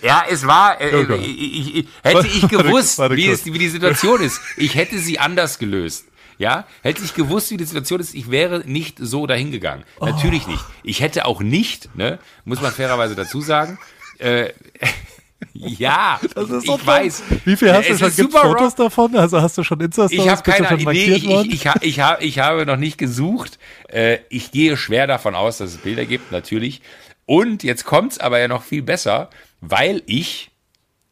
Ja, es war, äh, Oh Gott. ich, ich, hätte ich gewusst, Warte wie, es, wie die Situation ist, ich hätte sie anders gelöst. Ja, hätte ich gewusst, wie die Situation ist, ich wäre nicht so dahingegangen. Oh. Natürlich nicht. Ich hätte auch nicht, ne, muss man fairerweise dazu sagen, äh, ja, ich dumm. weiß. Wie viel hast du es schon? ist super Fotos davon? Also hast du schon Insta-Stories? ich habe keine markiert ich, ich, ich, ich, ha- ich habe noch nicht gesucht. Äh, ich gehe schwer davon aus, dass es Bilder gibt, natürlich. Und jetzt kommt's aber ja noch viel besser, weil ich,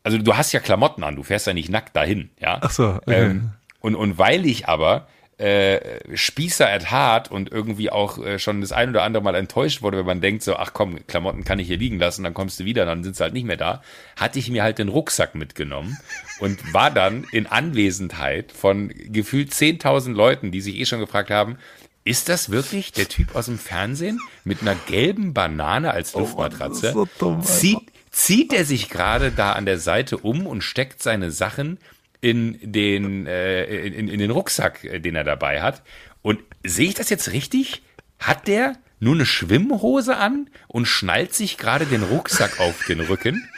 also du hast ja Klamotten an, du fährst ja nicht nackt dahin, ja. Ach so, okay. Ähm, und, und weil ich aber äh, Spießer at Heart und irgendwie auch äh, schon das ein oder andere Mal enttäuscht wurde, wenn man denkt so, ach komm, Klamotten kann ich hier liegen lassen, dann kommst du wieder, dann sind sie halt nicht mehr da, hatte ich mir halt den Rucksack mitgenommen und war dann in Anwesenheit von gefühlt 10.000 Leuten, die sich eh schon gefragt haben, ist das wirklich der Typ aus dem Fernsehen mit einer gelben Banane als Luftmatratze? Oh, ist so dumm, zieht, zieht er sich gerade da an der Seite um und steckt seine Sachen in den, äh, in, in den Rucksack, äh, den er dabei hat. Und sehe ich das jetzt richtig? Hat der nur eine Schwimmhose an und schnallt sich gerade den Rucksack auf den Rücken?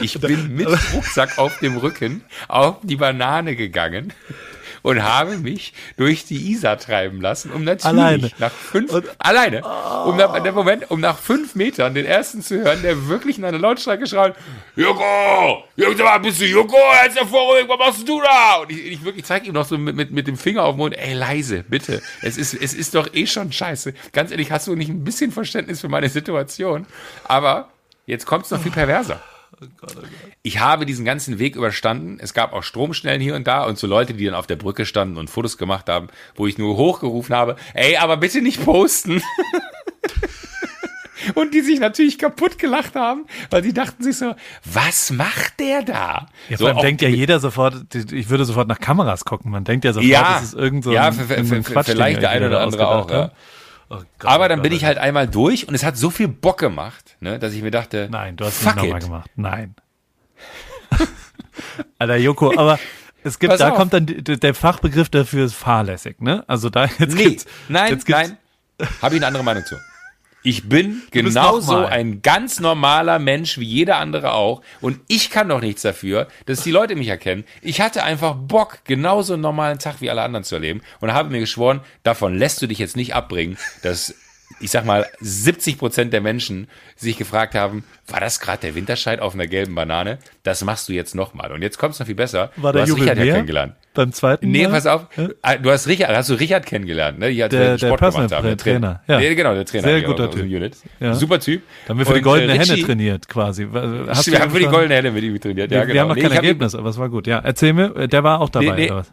Ich bin mit Rucksack auf dem Rücken auf die Banane gegangen und habe mich durch die Isar treiben lassen, um natürlich Alleine. nach fünf, alleine, um nach, der Moment, um nach fünf Metern den ersten zu hören, der wirklich in einer Lautstärke schreit, Joko, Joko, bist du Joko, jetzt hervorragend, was machst du da? Und ich, ich wirklich zeige ihm noch so mit, mit, mit dem Finger auf den Mund, ey, leise, bitte, es ist, es ist doch eh schon scheiße. Ganz ehrlich, hast du nicht ein bisschen Verständnis für meine Situation? Aber jetzt kommt's noch viel perverser. Ich habe diesen ganzen Weg überstanden. Es gab auch Stromschnellen hier und da und so Leute, die dann auf der Brücke standen und Fotos gemacht haben, wo ich nur hochgerufen habe, ey, aber bitte nicht posten. und die sich natürlich kaputt gelacht haben, weil die dachten sich so, was macht der da? Ja, so denkt ja jeder sofort, ich würde sofort nach Kameras gucken. Man denkt ja sofort, Ja, das ist irgend so ein, ja, f- Quatsch, vielleicht der eine oder andere auch, ausgedacht habt. Oh Gott, aber oh dann Gott, bin oh ich halt einmal durch und es hat so viel Bock gemacht, ne, dass ich mir dachte, Nein, du hast es fuck nicht nochmal gemacht. Nein. Alter Joko, aber es gibt, Pass da auf. kommt dann der Fachbegriff dafür ist fahrlässig, ne? Also da jetzt Nee, gibt's, nein, jetzt gibt's, nein, habe ich eine andere Meinung zu. Ich bin genauso ein ganz normaler Mensch wie jeder andere auch. Und ich kann doch nichts dafür, dass die Leute mich erkennen. Ich hatte einfach Bock, genauso einen normalen Tag wie alle anderen zu erleben. Und habe mir geschworen, davon lässt du dich jetzt nicht abbringen, dass, ich sag mal, 70 Prozent der Menschen sich gefragt haben, war das gerade der Winterscheid auf einer gelben Banane? Das machst du jetzt nochmal. Und jetzt kommt's noch viel besser. war du der hast Jubel Richard ja mehr kennengelernt. beim zweiten Nee, pass auf. Ah, Du hast Richard, hast du Richard kennengelernt, ne? Hier, als Der- der Sport Personal gemacht haben, der Trainer, ja. Nee, genau, der Trainer. Sehr guter Typ. Unit. Ja. Super Typ. Da haben wir für die goldene äh, Henne trainiert quasi. Hast wir haben für die goldene Henne mit ihm trainiert. Ja, wir, genau. wir haben noch Nee, kein Ergebnis, aber es war gut. Ja, erzähl mir, äh, der war auch dabei, nee. oder was?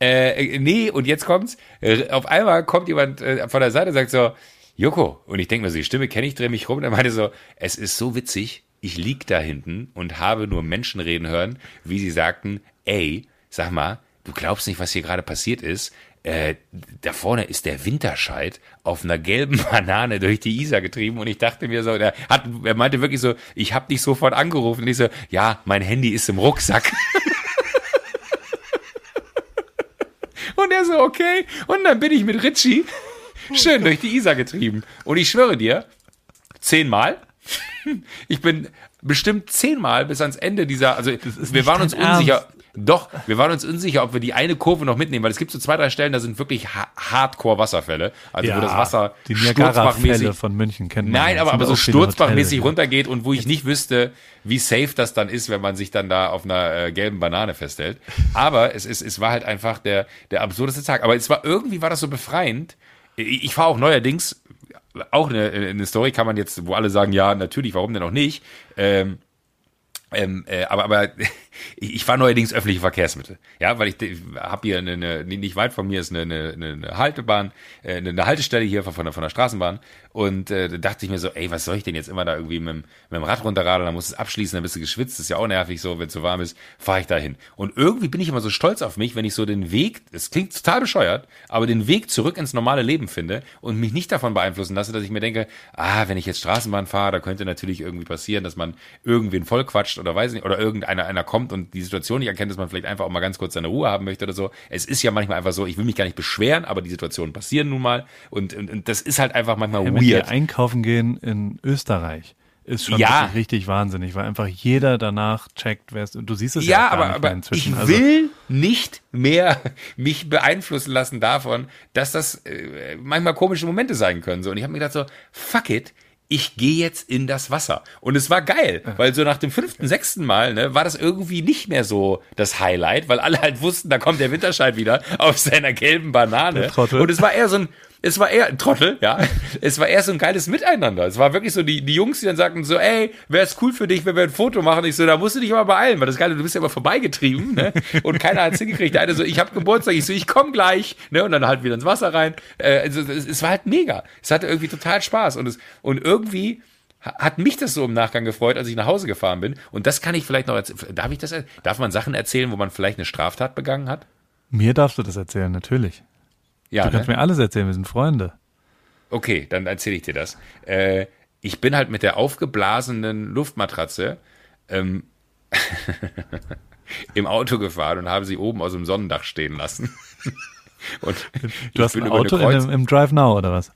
Äh, nee, und jetzt kommt's. Äh, Auf einmal kommt jemand äh, von der Seite und sagt so, Joko. Und ich denke mir so, die Stimme kenne ich, drehe mich rum. Und er meinte so, es ist so witzig, ich lieg da hinten und habe nur Menschen reden hören, wie sie sagten, ey, sag mal, du glaubst nicht, was hier gerade passiert ist. Äh, da vorne ist der Winterscheid auf einer gelben Banane durch die Isar getrieben und ich dachte mir so, der hat, er meinte wirklich so, ich habe dich sofort angerufen und ich so, ja, mein Handy ist im Rucksack. Und er so, okay. Und dann bin ich mit Richie schön durch die Isar getrieben. Und ich schwöre dir, zehnmal. Ich bin bestimmt zehnmal bis ans Ende dieser, also wir waren uns dein Ernst. unsicher. Doch, wir waren uns unsicher, ob wir die eine Kurve noch mitnehmen, weil es gibt so zwei, drei Stellen, da sind wirklich ha Hardcore-Wasserfälle. Also wo das Wasser die sturzbachmäßig von München kennen. Nein, aber, aber so sturzbachmäßig runtergeht und wo ich nicht wüsste, wie safe das dann ist, wenn man sich dann da auf einer äh, gelben Banane festhält. Aber es, ist, es war halt einfach der, der absurdeste Tag. Aber es war irgendwie war das so befreiend. Ich, fahre auch neuerdings, auch eine, eine Story kann man jetzt, wo alle sagen, ja, natürlich, warum denn auch nicht? Ähm, Ähm, äh, aber aber ich, ich fahre neuerdings öffentliche Verkehrsmittel, ja, weil ich, ich habe hier eine, eine, nicht weit von mir ist eine, eine, eine Haltebahn, äh, eine Haltestelle hier von der, von der Straßenbahn. Und äh, da dachte ich mir so, ey, was soll ich denn jetzt immer da irgendwie mit, mit dem Rad runterradeln, dann muss es abschließen, dann bist du geschwitzt, ist ja auch nervig so, wenn es so warm ist, fahre ich dahin. Und irgendwie bin ich immer so stolz auf mich, wenn ich so den Weg, es klingt total bescheuert, aber den Weg zurück ins normale Leben finde und mich nicht davon beeinflussen lasse, dass ich mir denke, ah, wenn ich jetzt Straßenbahn fahre, da könnte natürlich irgendwie passieren, dass man irgendwen vollquatscht oder weiß nicht, oder irgendeiner einer kommt und die Situation nicht erkennt, dass man vielleicht einfach auch mal ganz kurz seine Ruhe haben möchte oder so. Es ist ja manchmal einfach so, ich will mich gar nicht beschweren, aber die Situationen passieren nun mal und, und, und das ist halt einfach manchmal ja, weird. einkaufen gehen in Österreich ist schon Ja. richtig wahnsinnig, weil einfach jeder danach checkt, wer ist. Und du siehst es ja, Ja, aber, aber inzwischen. ich Also, will nicht mehr mich beeinflussen lassen davon, dass das äh, manchmal komische Momente sein können. So. Und ich habe mir gedacht so, fuck it, ich gehe jetzt in das Wasser. Und es war geil, weil so nach dem fünften, sechsten Mal ne, war das irgendwie nicht mehr so das Highlight, weil alle halt wussten, da kommt der Winterscheid wieder auf seiner gelben Banane. Und es war eher so ein, es war eher, Trottel, ja, es war eher so ein geiles Miteinander. Es war wirklich so die, die Jungs, die dann sagten so, ey, wäre es cool für dich, wenn wir ein Foto machen? Ich so, da musst du dich aber beeilen, weil das Geile, du bist ja immer vorbeigetrieben, ne? Und keiner hat's hingekriegt. Der eine so, ich habe Geburtstag, ich so, ich komm gleich, ne? Und dann halt wieder ins Wasser rein. Äh, also, es, es war halt mega. Es hatte irgendwie total Spaß. Und es, und irgendwie ha- hat mich das so im Nachgang gefreut, als ich nach Hause gefahren bin. Und das kann ich vielleicht noch erzählen. Darf ich das, darf man Sachen erzählen, wo man vielleicht eine Straftat begangen hat? mir darfst du das erzählen, natürlich. Ja, Du kannst ne? mir alles erzählen, wir sind Freunde. Okay, dann erzähle ich dir das. Äh, ich bin halt mit der aufgeblasenen Luftmatratze ähm, im Auto gefahren und habe sie oben aus dem Sonnendach stehen lassen. und Du hast ein Auto in, Kreuz- einem- im Drive Now oder was?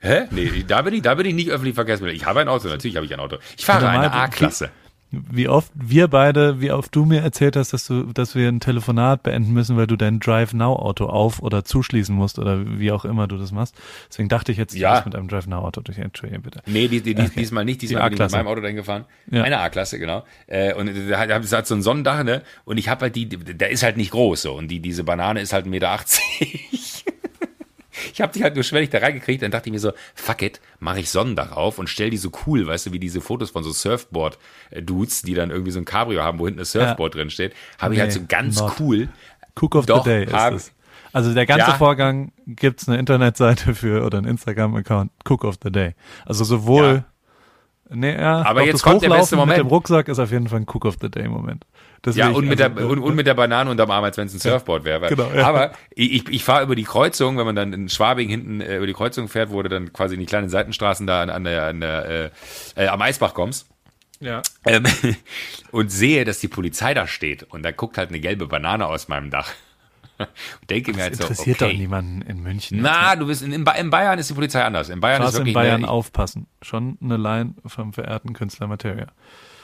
Hä? Nee, da bin ich, da bin ich nicht öffentlich Verkehrsmittel. Ich habe ein Auto, natürlich habe ich ein Auto. Ich fahre eine A-Klasse. Wie oft wir beide, wie oft du mir erzählt hast, dass du, dass wir ein Telefonat beenden müssen, weil du dein Drive Now Auto auf oder zuschließen musst oder wie auch immer du das machst. Deswegen dachte ich jetzt, du Ja. bist mit einem Drive Now Auto durch. Entschuldigung bitte. Nee, die, die, die, diesmal nicht. Diesmal Die bin ich mit meinem Auto dahin gefahren. Ja. Eine A-Klasse, genau. Äh, und da hat es hat so ein Sonnendach, ne? Und ich habe halt die, der ist halt nicht groß so. Und die, diese Banane ist halt 1,80 Meter. Ich habe die halt nur schwellig da reingekriegt, dann dachte ich mir so, fuck it, mache ich Sonnendach auf und stell die so cool, weißt du, wie diese Fotos von so Surfboard-Dudes, die dann irgendwie so ein Cabrio haben, wo hinten ein Surfboard drin steht, habe ich halt Nee, so ganz not. cool. Cook of Doch, the Day ist es. Also der ganze Ja. Vorgang gibt's eine Internetseite für oder einen Instagram-Account, Cook of the Day. Also sowohl Nee, ja, Aber jetzt das kommt der beste Hochlaufen Moment. Mit dem Rucksack ist auf jeden Fall ein Cook of the Day Moment. Das Ja, und mit, also- der, und, und mit der Banane unterm Arm, als wenn es ein Surfboard wäre. Genau, ja. Aber ich, ich fahre über die Kreuzung, wenn man dann in Schwabing hinten äh, über die Kreuzung fährt, wo du dann quasi in die kleinen Seitenstraßen da an, an der, an der äh, äh, am Eisbach kommst. ja. Ähm, und sehe, dass die Polizei da steht und da guckt halt eine gelbe Banane aus meinem Dach. Und denke mir halt Das so, interessiert okay. doch niemanden in München. Na, du bist in, in, Ba- in Bayern ist die Polizei anders. In Bayern ist Was in wirklich Bayern eine, aufpassen. Schon eine Line vom verehrten Künstler Materia.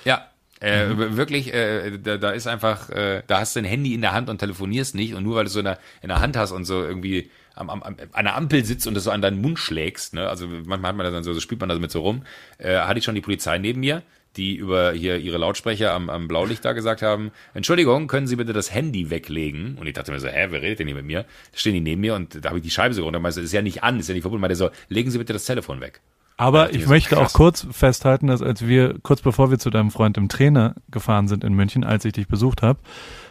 Ja, äh, Mhm. wirklich, äh, da, da ist einfach, äh, da hast du ein Handy in der Hand und telefonierst nicht und nur weil du so in der, in der Hand hast und so irgendwie am, am, am, an der Ampel sitzt und das so an deinen Mund schlägst, ne? also manchmal hat man das dann so, so spielt man das mit so rum, äh, hatte ich schon die Polizei neben mir, die über hier ihre Lautsprecher am, am Blaulicht da gesagt haben, Entschuldigung, können Sie bitte das Handy weglegen? Und ich dachte mir so, hä, wer redet denn hier mit mir? Da stehen die neben mir und da habe ich die Scheibe so runter, meinte, ist ja nicht an, ist ja nicht verbunden, meinte so, legen Sie bitte das Telefon weg. Aber ich möchte krass. auch kurz festhalten, dass als wir, kurz bevor wir zu deinem Freund im Trainer gefahren sind in München, als ich dich besucht habe,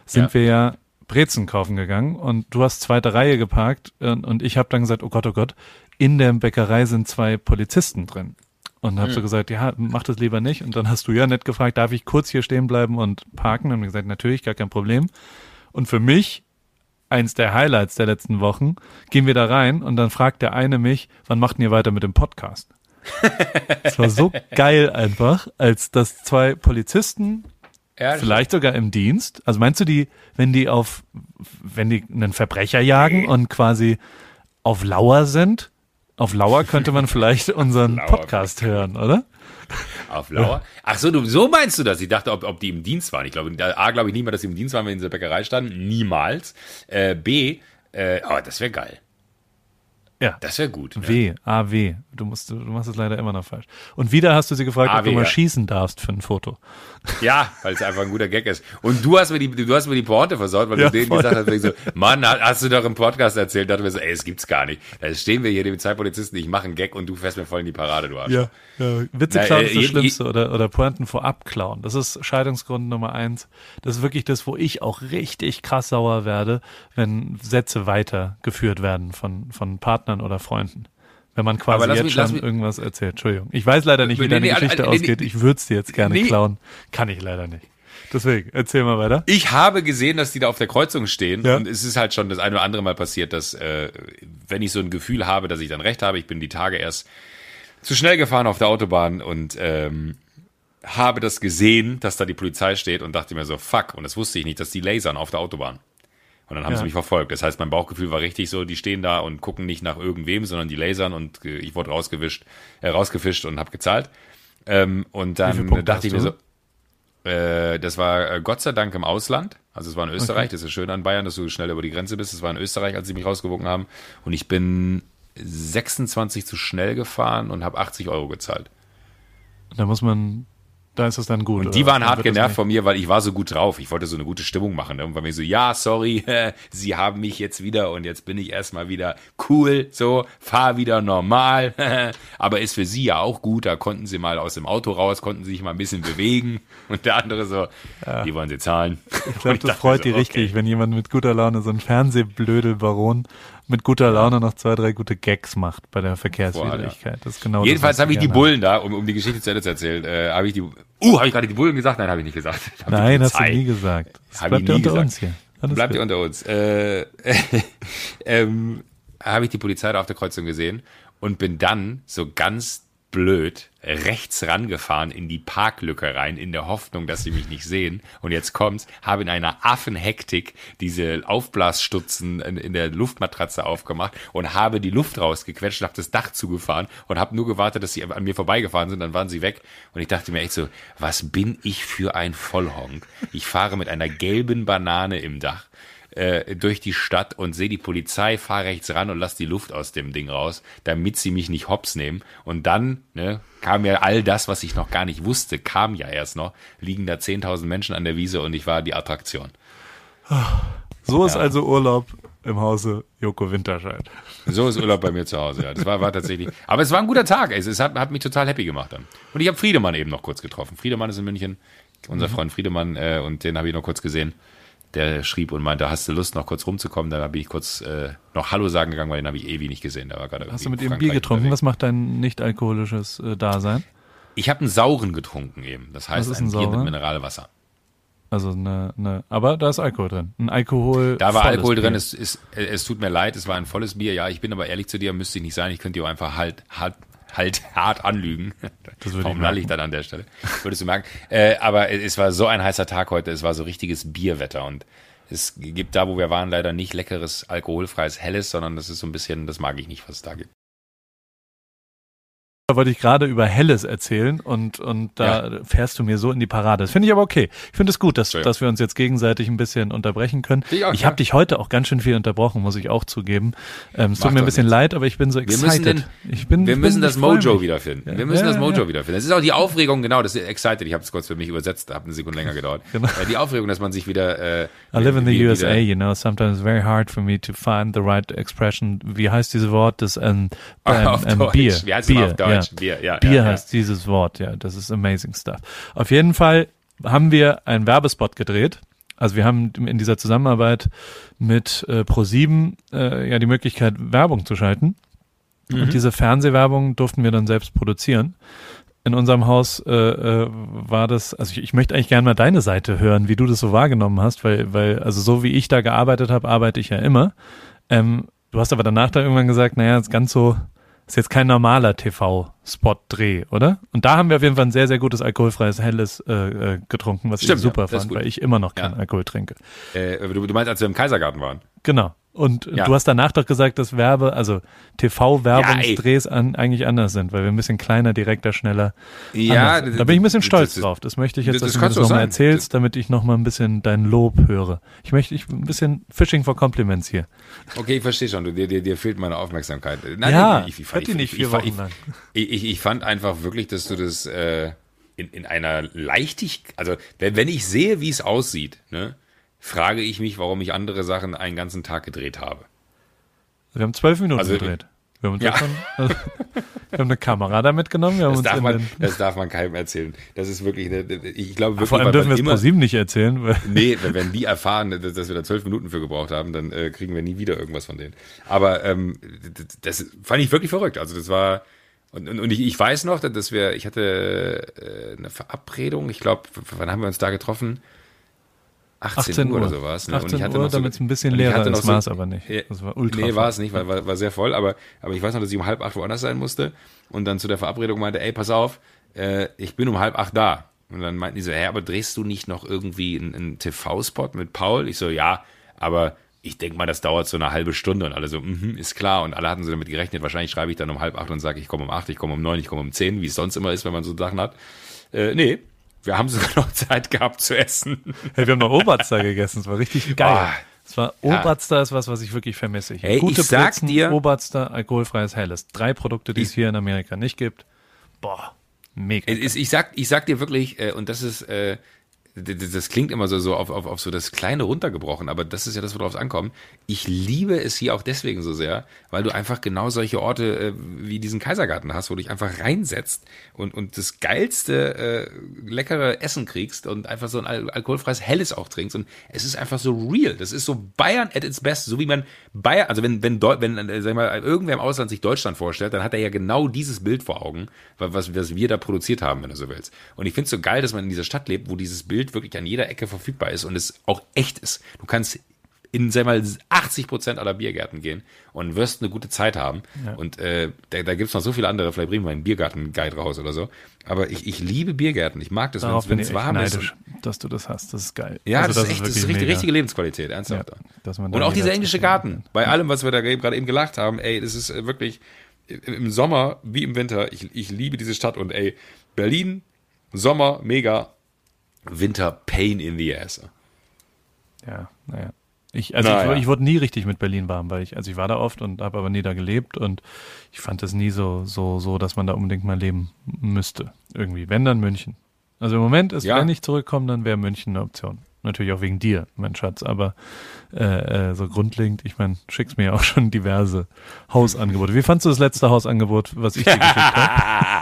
sind Ja. wir ja Brezen kaufen gegangen und du hast zweite Reihe geparkt und, und ich habe dann gesagt, oh Gott, oh Gott, in der Bäckerei sind zwei Polizisten drin. Und hab so gesagt, ja, mach das lieber nicht. Und dann hast du ja nett gefragt, darf ich kurz hier stehen bleiben und parken? Und gesagt, natürlich, gar kein Problem. Und für mich, eins der Highlights der letzten Wochen, gehen wir da rein und dann fragt der eine mich, wann macht ihr weiter mit dem Podcast? Es war so geil einfach, als dass zwei Polizisten, Ja, vielleicht sogar im Dienst, also meinst du die, wenn die auf, wenn die einen Verbrecher jagen und quasi auf Lauer sind, auf Lauer könnte man vielleicht unseren Lauer. Podcast hören, oder? Auf Lauer? Ach so, du, so meinst du das? Ich dachte, ob, ob die im Dienst waren. Ich glaube, A, glaube ich nicht mal, dass sie im Dienst waren, wenn sie in dieser Bäckerei standen. Niemals. Äh, B, äh, aber das wäre geil. Ja. Das wäre gut. W, A, W. Du musst, du machst es leider immer noch falsch. Und wieder hast du sie gefragt, ob AW, du mal ja. schießen darfst für ein Foto. Ja, weil es einfach ein guter Gag ist. Und du hast mir die, du hast mir die Pointe versaut, weil Ja, du denen voll. gesagt hast, ich so, Mann, ha- hast du doch im Podcast erzählt, dachte mir so, ey, es gibt's gar nicht. Da stehen wir hier, die zwei Polizisten, ich mache einen Gag und du fährst mir voll in die Parade, du Arsch. Ja, ja. Witze klauen äh, ist das Schlimmste oder, oder Pointen vorab klauen. Das ist Scheidungsgrund Nummer eins. Das ist wirklich das, wo ich auch richtig krass sauer werde, wenn Sätze weitergeführt werden von, von Partnern oder Freunden. Wenn man quasi jetzt mich- schon mich- irgendwas erzählt. Entschuldigung. Ich weiß leider nicht, wie Nee, deine nee, Geschichte nee, ausgeht. Ich würde es dir jetzt gerne klauen. Kann ich leider nicht. Deswegen, erzähl mal weiter. Ich habe gesehen, dass die da auf der Kreuzung stehen Ja. und es ist halt schon das eine oder andere Mal passiert, dass äh, wenn ich so ein Gefühl habe, dass ich dann recht habe, ich bin die Tage erst zu schnell gefahren auf der Autobahn und ähm, habe das gesehen, dass da die Polizei steht und dachte mir so, fuck, und das wusste ich nicht, dass die lasern auf der Autobahn. Und dann haben Ja. sie mich verfolgt. Das heißt, mein Bauchgefühl war richtig so, die stehen da und gucken nicht nach irgendwem, sondern die lasern und äh, ich wurde rausgewischt, äh, rausgefischt und habe gezahlt. Ähm, und dann dachte ich mir so, äh, das war äh, Gott sei Dank im Ausland. Also es war in Österreich. Das ist schön an Bayern, dass du schnell über die Grenze bist. Es war in Österreich, als sie mich rausgewogen haben. Und ich bin 26 zu schnell gefahren und habe 80 Euro gezahlt. Da muss man, da ist es dann gut. Und die waren hart genervt von mir, weil ich war so gut drauf. Ich wollte so eine gute Stimmung machen. Ne? Und war mir so, ja, sorry, sie haben mich jetzt wieder und jetzt bin ich erstmal wieder cool, so, fahr wieder normal. Aber ist für sie ja auch gut. Da konnten sie mal aus dem Auto raus, konnten sich mal ein bisschen bewegen. Und der andere so, die wollen sie zahlen. Ich glaube, das freut die richtig, wenn jemand mit guter Laune, so ein Fernsehblödel-Baron, mit guter Laune noch zwei, drei gute Gags macht bei der Verkehrswidrigkeit. Das ist genau Jedenfalls habe ich die Bullen da, um, um die Geschichte zu Ende zu erzählen, äh, habe ich die, uh, habe ich gerade die Bullen gesagt? Nein, habe ich nicht gesagt. Hab Nein, hast du nie gesagt. Das Hab bleibt nie unter gesagt. uns hier. Alles Bleibt ihr unter uns. Äh, ähm, habe ich die Polizei da auf der Kreuzung gesehen und bin dann so ganz blöd rechts rangefahren in die Parklücke rein, in der Hoffnung, dass sie mich nicht sehen. Und jetzt kommt's, habe in einer Affenhektik diese Aufblasstutzen in, in der Luftmatratze aufgemacht und habe die Luft rausgequetscht, habe das Dach zugefahren und habe nur gewartet, dass sie an mir vorbeigefahren sind, dann waren sie weg. Und ich dachte mir echt so, was bin ich für ein Vollhonk? Ich fahre mit einer gelben Banane im Dach äh, durch die Stadt und sehe die Polizei, fahr rechts ran und lass die Luft aus dem Ding raus, damit sie mich nicht hops nehmen. Und dann ne, kam ja all das, was ich noch gar nicht wusste, kam ja erst noch. Liegen da 10.000 Menschen an der Wiese und ich war die Attraktion. So ist Ja. also Urlaub im Hause Joko Winterscheid. So ist Urlaub bei mir zu Hause, ja. Das war, war tatsächlich. Aber es war ein guter Tag. Es, es hat, hat mich total happy gemacht dann. Und ich habe Friedemann eben noch kurz getroffen. Friedemann ist in München, unser Mhm. Freund Friedemann, äh, und den habe ich noch kurz gesehen. Der schrieb und meinte, hast du Lust, noch kurz rumzukommen? Da bin ich kurz äh, noch Hallo sagen gegangen, weil den habe ich ewig nicht gesehen. Der war gerade Hast du mit ihm Bier getrunken? unterwegs. Was macht dein nicht alkoholisches äh, Dasein? Ich habe einen sauren getrunken eben. Das heißt ein ein Bier mit? Mineralwasser. Also eine, eine, aber da ist Alkohol drin. Ein Alkohol. Da war Alkohol drin, Bier. es, es, es tut mir leid, es war ein volles Bier. Ja, ich bin aber ehrlich zu dir, müsste ich nicht sein. Ich könnte dir einfach halt, halt, halt hart anlügen. Das würde Warum ich lall ich dann an der Stelle? Würdest du merken. Äh, aber es war so ein heißer Tag heute, es war so richtiges Bierwetter und es gibt da, wo wir waren, leider nicht leckeres, alkoholfreies Helles, sondern das ist so ein bisschen, das mag ich nicht, was es da gibt. Da wollte ich gerade über Helles erzählen und, und da fährst du mir so in die Parade. Das finde ich aber okay. Ich finde es gut, dass, dass wir uns jetzt gegenseitig ein bisschen unterbrechen können. Ich auch, ich ja. habe dich heute auch ganz schön viel unterbrochen, muss ich auch zugeben. Ähm, es tut mir ein bisschen nichts. leid, aber ich bin so Wir excited. müssen, den, ich bin, wir ich müssen bin, das Mojo wiederfinden. Ja. Wir müssen Ja, das Mojo ja. wiederfinden. Es ist auch die Aufregung, genau, das ist excited. Ich habe es kurz für mich übersetzt, hat eine Sekunde länger gedauert. Genau. Äh, Die Aufregung, dass man sich wieder. Äh, I live in the USA, you know, sometimes it's very hard for me to find the right expression. Wie heißt dieses Wort? Das ähm, ähm, auf ähm, Deutsch. Bier. Wie heißt Bier, auf Deutsch? Ja. Bier, ja. Bier ja, heißt dieses Wort, ja, das ist amazing stuff. Auf jeden Fall haben wir einen Werbespot gedreht. Also wir haben in dieser Zusammenarbeit mit äh, Pro7 äh, ja die Möglichkeit, Werbung zu schalten. Mhm. Und diese Fernsehwerbung durften wir dann selbst produzieren. In unserem Haus äh, äh, war das, also ich, ich möchte eigentlich gerne mal deine Seite hören, wie du das so wahrgenommen hast, weil, weil, also so wie ich da gearbeitet habe, arbeite ich ja immer. Ähm, du hast aber danach da irgendwann gesagt, naja, ist ganz so, ist jetzt kein normaler TV-Spot-Dreh, oder? Und da haben wir auf jeden Fall ein sehr, sehr gutes alkoholfreies Helles äh, äh, getrunken, was Stimmt, ich super ja, fand, weil ich immer noch keinen Ja. Alkohol trinke. Äh, du, du meinst, als wir im Kaisergarten waren? Genau. Und Ja. du hast danach doch gesagt, dass Werbe, also TV-Werbungsdrehs an, eigentlich anders sind, weil wir ein bisschen kleiner, direkter, schneller. Ja, da bin ich ein bisschen stolz das- drauf. Das möchte ich jetzt, das- dass das du mir das nochmal erzählst, damit ich nochmal ein bisschen dein Lob höre. Ich möchte ich, ein bisschen Fishing for Compliments hier. Okay, ich verstehe schon. Du, dir, dir, dir fehlt meine Aufmerksamkeit. Nein, ja, ich, ich, hört die nicht ich, vier ich, Wochen ich, lang. Ich, ich, ich fand einfach wirklich, dass du das äh, in, in einer Leichtigkeit, also wenn ich sehe, wie es aussieht, ne, frage ich mich, warum ich andere Sachen einen ganzen Tag gedreht habe. Wir haben zwölf Minuten Also- gedreht. Wir haben, Ja. schon, also, wir haben eine Kamera da mitgenommen. Das darf, man, das darf man keinem erzählen. Das ist wirklich, eine, ich glaube wirklich, vor allem dürfen wir es immer, pro sieben nicht erzählen. Weil, Nee, wenn- die erfahren, dass dass wir da zwölf Minuten für gebraucht haben, dann äh, kriegen wir nie wieder irgendwas von denen. Aber ähm, das fand ich wirklich verrückt. Also das war und, und, und ich, ich weiß noch, dass wir, ich hatte äh, eine Verabredung. Ich glaube, wann haben wir uns da getroffen? 18, 18 Uhr oder sowas. Ne? 18 und ich hatte Uhr, so, damit es ein bisschen leerer ist, so- war es aber nicht. Das war ultra Nee, war es nicht, weil war, war sehr voll. Aber, aber ich weiß noch, dass ich um halb acht woanders sein musste und dann zu der Verabredung meinte, ey, pass auf, äh, ich bin um halb acht da. Und dann meinten die so, hä, aber drehst du nicht noch irgendwie einen, einen TV-Spot mit Paul? Ich so, ja, aber ich denke mal, das dauert so eine halbe Stunde und alle so, mhm, ist klar. Und alle hatten so damit gerechnet, wahrscheinlich schreibe ich dann um halb acht und sage, ich komme um acht, ich komme um neun, ich komme um zehn, wie es sonst immer ist, wenn man so Sachen hat. Äh, nee, wir haben sogar noch Zeit gehabt zu essen. Hey, wir haben noch Oberster gegessen. Es war richtig geil. Ah, es war ja. Oberster ist was, was ich wirklich vermisse. Hier. Ey, Gute ich sag Blitzen, dir- Oberster, alkoholfreies Helles. Drei Produkte, die es hier in Amerika nicht gibt. Boah, mega. Ist, ich, sag, ich sag dir wirklich, äh, und das ist, äh, das klingt immer so, so auf, auf, auf so das Kleine runtergebrochen, aber das ist ja das, worauf es ankommt. Ich liebe es hier auch deswegen so sehr, weil du einfach genau solche Orte äh, wie diesen Kaisergarten hast, wo du dich einfach reinsetzt und, und das geilste, äh, leckere Essen kriegst und einfach so ein al alkoholfreies Helles auch trinkst. Und es ist einfach so real. Das ist so Bayern at its best, so wie man Bayern, also wenn, wenn, Deu- wenn äh, sag mal, irgendwer im Ausland sich Deutschland vorstellt, dann hat er ja genau dieses Bild vor Augen, wa- was, was wir da produziert haben, wenn du so willst. Und ich finde es so geil, dass man in dieser Stadt lebt, wo dieses Bild wirklich an jeder Ecke verfügbar ist und es auch echt ist. Du kannst in, sag mal, 80 Prozent aller Biergärten gehen und wirst eine gute Zeit haben. Und äh, da, da gibt's noch so viele andere, vielleicht bringen wir einen Biergarten-Guide raus oder so. Aber ich, ich liebe Biergärten. Ich mag das, wenn es warm ist. dass du das hast. Das ist geil. Ja, Also das, ist echt, das ist richtig, richtige Lebensqualität, ernsthaft. Ja, und auch dieser englische Garten, bei allem, was wir da gerade eben gelacht haben, ey, das ist äh, wirklich äh, im Sommer wie im Winter, ich, ich liebe diese Stadt und ey, Berlin, Sommer, mega, Winter, Pain in the ass. Ja, naja. Ich, also Naja. ich, ich wurde nie richtig mit Berlin warm, weil ich, also ich war da oft und habe aber nie da gelebt und ich fand es nie so, so, so, dass man da unbedingt mal leben müsste. Irgendwie. Wenn dann München. Also im Moment ist, Ja. wenn ich zurückkomme, dann wäre München eine Option. Natürlich auch wegen dir, mein Schatz, aber äh, äh, so grundlegend, ich meine, schickst mir ja auch schon diverse Hausangebote. Wie fandst du das letzte Hausangebot, was ich dir geschickt habe?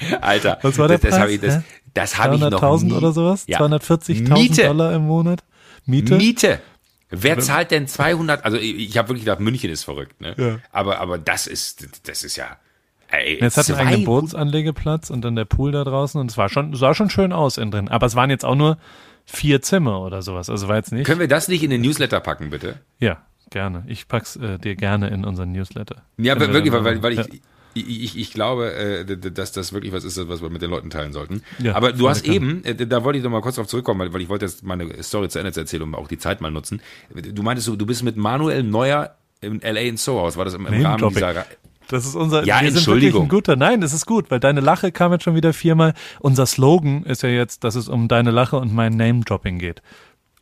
Alter, Was war der das, das Preis? habe ich, das, das hab ich noch 200.000 nie. oder sowas? Ja. 240.000 Miete. Dollar im Monat? Miete? Miete. Wer zahlt denn 200? Also ich, ich habe wirklich gedacht, München ist verrückt, ne? Ja. Aber aber das ist das ist ja. Ey, Jetzt hat einen eigenen 200 Bootsanlegeplatz und dann der Pool da draußen und es war schon, sah schon schön aus innen drin. Aber es waren jetzt auch nur vier Zimmer oder sowas. Also war jetzt nicht. Können wir das nicht in den Newsletter packen, bitte? Ja, gerne. Ich pack's äh, dir gerne in unseren Newsletter. Ja, Können wir wirklich, weil, mal- weil ich, ja. Ich, ich, ich glaube, äh, dass das wirklich was ist, was wir mit den Leuten teilen sollten. Ja, Aber du hast eben, äh, da wollte ich noch mal kurz drauf zurückkommen, weil, ich wollte jetzt meine Story zu Ende erzählen und auch die Zeit mal nutzen. Du meintest, du, bist mit Manuel Neuer im LA in Soho House. War das im, im Rahmen dieser... Das ist unser, Ja, wir sind Entschuldigung. ein guter. Nein, das ist gut, weil deine Lache kam jetzt schon wieder viermal. Unser Slogan ist ja jetzt, dass es um deine Lache und mein Name-Dropping geht.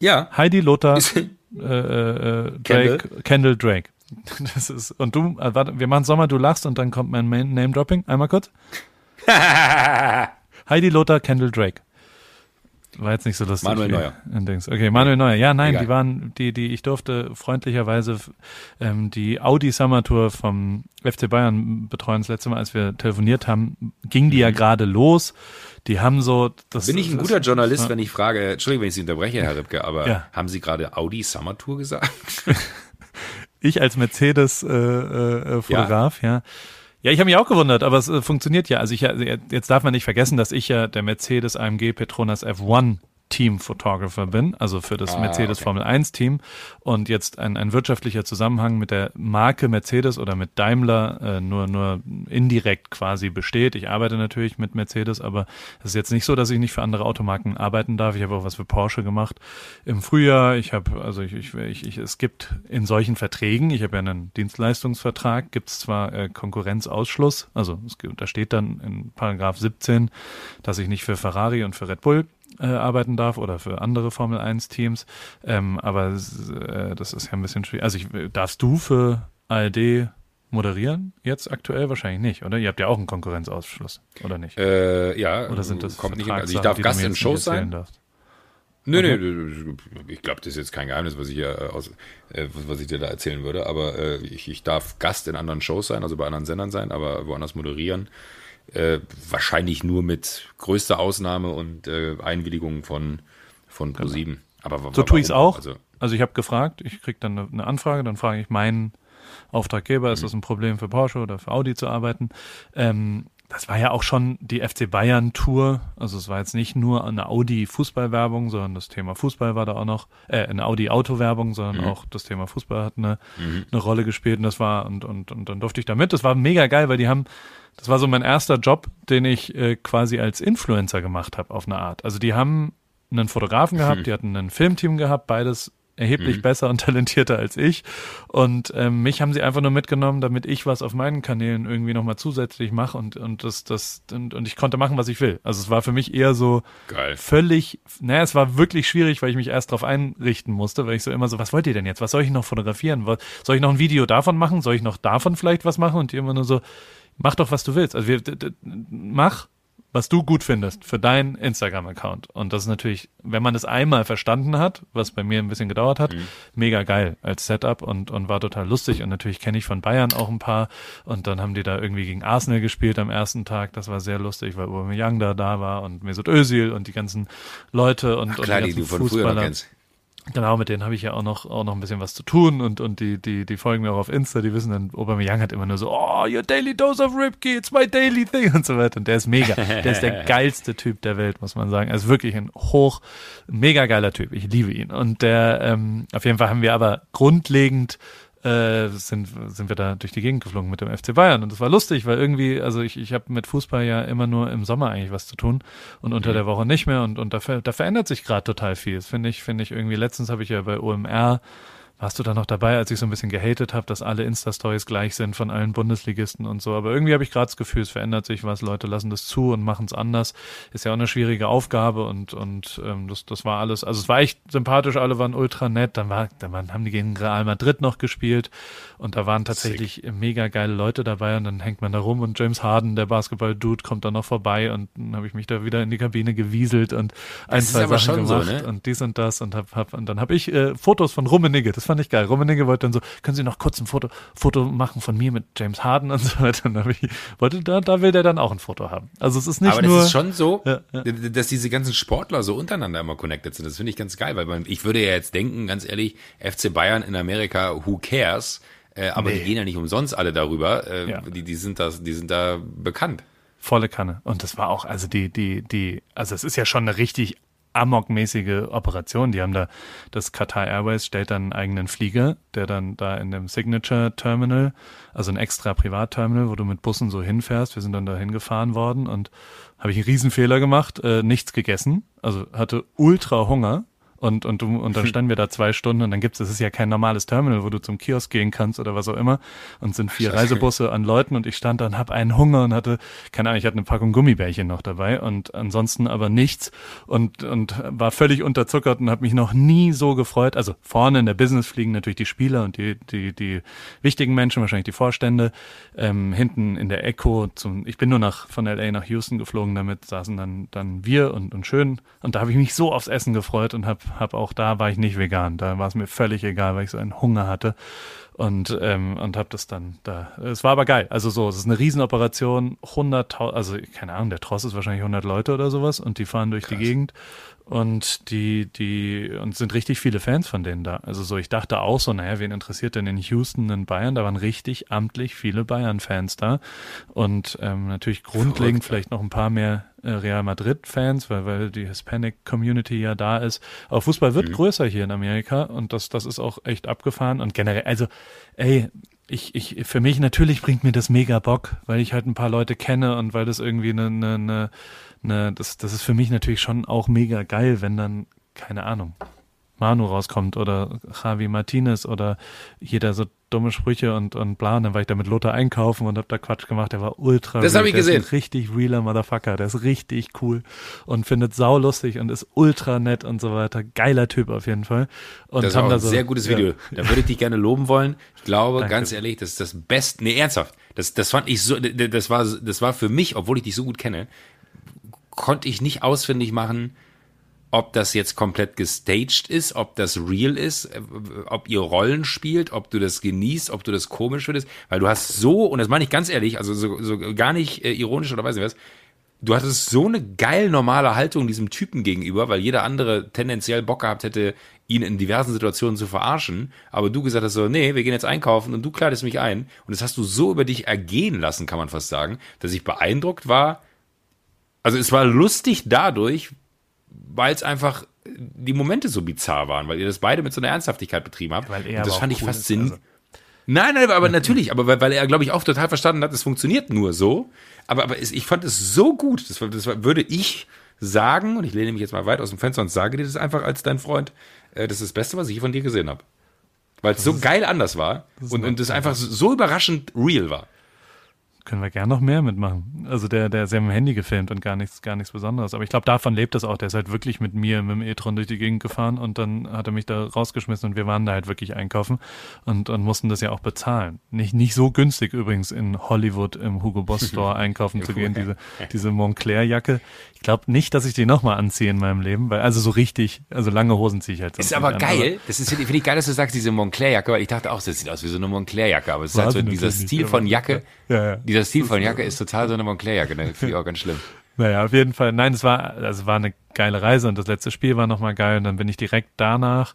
Ja. Heidi Lothar, äh, äh, äh, Drake, Kendall Drake. Das ist, und du, äh, warte, wir machen Sommer, du lachst und dann kommt mein Name-Dropping. Einmal kurz. Heidi Lothar, Kendall Drake. War jetzt nicht so lustig. Manuel Neuer. Dings. Okay, Manuel Neuer. Ja, nein, Egal. die waren, die, die, ich durfte freundlicherweise ähm, die Audi Summer Tour vom FC Bayern betreuen. Das letzte Mal, als wir telefoniert haben, ging die ja gerade los. Die haben so, das Mhm. Bin ich ein das- guter Journalist, ja. wenn ich frage, Entschuldigung, wenn ich Sie unterbreche, Herr Ripke, aber Ja. haben Sie gerade Audi Summer Tour gesagt? Ich als Mercedes-Fotograf, ja. Ja, ich habe mich auch gewundert, aber es äh, funktioniert ja. Also ich, jetzt darf man nicht vergessen, dass ich ja der Mercedes AMG Petronas F1 Team-Photographer bin, also für das Ah, Mercedes okay. Formel 1 Team und jetzt ein, ein wirtschaftlicher Zusammenhang mit der Marke Mercedes oder mit Daimler äh, nur, nur indirekt quasi besteht. Ich arbeite natürlich mit Mercedes, aber es ist jetzt nicht so, dass ich nicht für andere Automarken arbeiten darf. Ich habe auch was für Porsche gemacht im Frühjahr. Ich habe, also ich, ich, ich, ich, es gibt in solchen Verträgen, ich habe ja einen Dienstleistungsvertrag, gibt es zwar äh, Konkurrenzausschluss, also es, gibt- da steht dann in Paragraph 17, dass ich nicht für Ferrari und für Red Bull äh, arbeiten darf oder für andere Formel 1 Teams. Ähm, aber äh, das ist ja ein bisschen schwierig. Also ich, darfst du für ARD moderieren jetzt aktuell wahrscheinlich nicht, oder? Ihr habt ja auch einen Konkurrenzausschluss, oder nicht? Äh, ja, oder sind das kommt nicht hin. Also ich darf Gast in Shows sein. darfst? Nö, nö, ich glaube, das ist jetzt kein Geheimnis, was ich hier äh, aus, äh, was- was ich dir da erzählen würde. Aber äh, ich, ich darf Gast in anderen Shows sein, also bei anderen Sendern sein, aber woanders moderieren. Äh, wahrscheinlich nur mit größter Ausnahme und äh, Einwilligung von von ProSieben. Aber wa- Genau. So tue ich es auch. Also, Also ich habe gefragt, ich krieg dann eine, eine Anfrage, dann frage ich meinen Auftraggeber, Mhm. ist das ein Problem für Porsche oder für Audi zu arbeiten? Ähm, das war ja auch schon die FC Bayern Tour. Also es war jetzt nicht nur eine Audi Fußballwerbung, sondern das Thema Fußball war da auch noch, äh, eine Audi Autowerbung, sondern Mhm. auch das Thema Fußball hat eine, eine Rolle gespielt und das war, und, und, und dann durfte ich da mit. Das war mega geil, weil die haben, das war so mein erster Job, den ich äh, quasi als Influencer gemacht habe auf eine Art. Also die haben einen Fotografen gehabt, die hatten ein Filmteam gehabt, beides erheblich besser und talentierter als ich. Und ähm, mich haben sie einfach nur mitgenommen, damit ich was auf meinen Kanälen irgendwie nochmal zusätzlich mache und, und das, das, und, und ich konnte machen, was ich will. Also es war für mich eher so geil. völlig, naja, es war wirklich schwierig, weil ich mich erst darauf einrichten musste, weil ich so immer so, was wollt ihr denn jetzt? Was soll ich noch fotografieren? Was, soll ich noch ein Video davon machen? Soll ich noch davon vielleicht was machen? Und die immer nur so, mach doch, was du willst. Also wir, mach, was du gut findest für deinen Instagram-Account. Und das ist natürlich, wenn man es einmal verstanden hat, was bei mir ein bisschen gedauert hat, mega geil als Setup und, und war total lustig. Und natürlich kenne ich von Bayern auch ein paar. Und dann haben die da irgendwie gegen Arsenal gespielt am ersten Tag. Das war sehr lustig, weil Aubameyang da da war und Mesut Özil und die ganzen Leute und, Klar, und die die du ganzen von früher Fußballer. kennst. Genau, mit denen habe ich ja auch noch, auch noch ein bisschen was zu tun und, und die, die, die folgen mir auch auf Insta, die wissen dann, Aubameyang hat immer nur so, oh, your daily dose of Ripkey, it's my daily thing und so weiter. Und der ist mega. Der ist der geilste Typ der Welt, muss man sagen. Er ist wirklich ein hoch, mega geiler Typ. Ich liebe ihn. Und der, ähm, auf jeden Fall haben wir aber grundlegend äh, sind, sind wir da durch die Gegend geflogen mit dem FC Bayern. Und das war lustig, weil irgendwie, also ich, ich habe mit Fußball ja immer nur im Sommer eigentlich was zu tun und unter der Woche nicht mehr. Und, und da, da verändert sich gerade total viel. Das finde ich, finde ich irgendwie, letztens habe ich ja bei OMR warst du da noch dabei, als ich so ein bisschen gehatet habe, dass alle Insta-Stories gleich sind von allen Bundesligisten und so. Aber irgendwie habe ich gerade das Gefühl, es verändert sich was. Leute lassen das zu und machen es anders. Ist ja auch eine schwierige Aufgabe und, und ähm, das, das war alles. Also es war echt sympathisch, alle waren ultra nett. Dann, war, dann waren, haben die gegen Real Madrid noch gespielt und da waren tatsächlich mega geile Leute dabei und dann hängt man da rum und James Harden, der Basketball-Dude, kommt da noch vorbei und dann habe ich mich da wieder in die Kabine gewieselt und ein, ist zwei Sachen schon so, gemacht ne? und dies und das und hab, hab und dann habe ich äh, Fotos von Rummenigge, das fand ich geil. Rummenigge wollte dann so, können Sie noch kurz ein Foto Foto machen von mir mit James Harden und so weiter. Und ich, wollte da, da will der dann auch ein Foto haben. Also es ist nicht Aber nur das ist schon so, Ja, ja. dass diese ganzen Sportler so untereinander immer connected sind. Das finde ich ganz geil, weil man, ich würde ja jetzt denken, ganz ehrlich, FC Bayern in Amerika, who cares? Äh, aber Nee. die gehen ja nicht umsonst alle darüber. Äh, Ja. die, die sind das, die sind da bekannt. volle Kanne. Und das war auch, also die, die, die, also es ist ja schon eine richtig amokmäßige Operation. Die haben da, das Qatar Airways stellt dann einen eigenen Flieger, der dann da in dem Signature Terminal, also ein extra Privatterminal, wo du mit Bussen so hinfährst. Wir sind dann da hingefahren worden und habe ich einen Riesenfehler gemacht, äh, nichts gegessen, also hatte ultra Hunger. Und, und, du, und dann standen wir da zwei Stunden und dann gibt's, das ist ja kein normales Terminal, wo du zum Kiosk gehen kannst oder was auch immer. Und sind vier Reisebusse an Leuten und ich stand da und hab einen Hunger und hatte, keine Ahnung, ich hatte eine Packung Gummibärchen noch dabei und ansonsten aber nichts und, und war völlig unterzuckert und habe mich noch nie so gefreut. Also vorne in der Business fliegen natürlich die Spieler und die, die, die wichtigen Menschen, wahrscheinlich die Vorstände. Ähm, hinten in der Echo zum, ich bin nur nach, von LA nach Houston geflogen, damit saßen dann, dann wir und, und schön. Und da habe ich mich so aufs Essen gefreut und habe hab auch da war ich nicht vegan. Da war es mir völlig egal, weil ich so einen Hunger hatte und ähm, und habe das dann da. Es war aber geil. Also so, es ist eine Riesenoperation, 100.000, also keine Ahnung, der Tross ist wahrscheinlich 100 Leute oder sowas und die fahren durch die Gegend und die die und sind richtig viele Fans von denen da. Also so, ich dachte auch so, naja, wen interessiert denn in Houston in Bayern? Da waren richtig amtlich viele Bayern-Fans da und ähm, natürlich grundlegend Verrückt, vielleicht noch ein paar mehr Real Madrid-Fans, weil, weil die Hispanic Community ja da ist. Aber Fußball wird mhm. größer hier in Amerika und das, das ist auch echt abgefahren. Und generell, also, ey, ich, ich, für mich natürlich bringt mir das mega Bock, weil ich halt ein paar Leute kenne und weil das irgendwie eine, eine, eine, eine das, das ist für mich natürlich schon auch mega geil, wenn dann, keine Ahnung, Manu rauskommt oder Javi Martinez oder jeder so dumme Sprüche und, und bla. Und dann war ich da mit Lothar einkaufen und hab da Quatsch gemacht. Der war ultra Das habe ich gesehen. Ist ein richtig realer Motherfucker. Der ist richtig cool und findet sau lustig und ist ultra nett und so weiter. Geiler Typ auf jeden Fall. Und das ist auch ein so, sehr gutes Video. Ja. Da würde ich dich gerne loben wollen. Ich glaube, Danke. ganz ehrlich, das ist das Beste. Nee, ernsthaft. Das, das fand ich so, das war, das war für mich, obwohl ich dich so gut kenne, konnte ich nicht ausfindig machen, ob das jetzt komplett gestaged ist, ob das real ist, äh, ob ihr Rollen spielt, ob du das genießt, ob du das komisch findest, weil du hast so, und das meine ich ganz ehrlich, also so, so gar nicht äh, ironisch oder weiß nicht was, du hattest so eine geil normale Haltung diesem Typen gegenüber, weil jeder andere tendenziell Bock gehabt hätte, ihn in diversen Situationen zu verarschen, aber du gesagt hast so, nee, wir gehen jetzt einkaufen und du kleidest mich ein. Und das hast du so über dich ergehen lassen, kann man fast sagen, dass ich beeindruckt war, also es war lustig dadurch, weil es einfach die Momente so bizarr waren, weil ihr das beide mit so einer Ernsthaftigkeit betrieben habt. Weil er und das fand ich cool faszinierend. Also. Nein, nein, aber natürlich, aber weil, weil er, glaube ich, auch total verstanden hat, es funktioniert nur so. Aber, aber es, ich fand es so gut, das, das würde ich sagen, und ich lehne mich jetzt mal weit aus dem Fenster und sage dir das einfach als dein Freund, äh, das ist das Beste, was ich von dir gesehen habe. Weil es so geil anders war und, und es einfach so überraschend real war können wir gern noch mehr mitmachen. Also der, der ist ja mit dem Handy gefilmt und gar nichts, gar nichts Besonderes. Aber ich glaube, davon lebt es auch. Der ist halt wirklich mit mir mit dem E-Tron durch die Gegend gefahren und dann hat er mich da rausgeschmissen und wir waren da halt wirklich einkaufen und, und mussten das ja auch bezahlen. Nicht, nicht so günstig übrigens in Hollywood im Hugo Boss Store einkaufen zu gehen, diese, diese Montclair-Jacke. Ich glaube nicht, dass ich die nochmal anziehe in meinem Leben, weil also so richtig, also lange Hosen ziehe ich halt Ist aber geil. Aber das ist, finde ich geil, dass du sagst, diese Montclair-Jacke, weil ich dachte auch, das sieht aus wie so eine Montclair-Jacke, aber es ist halt so dieser Stil von Jacke, ja, ja dieser Stil von Jacke ist total so eine Montclair-Jacke, ne? Finde ich auch ganz schlimm. Naja, auf jeden Fall. Nein, es war, also war eine geile Reise und das letzte Spiel war nochmal geil und dann bin ich direkt danach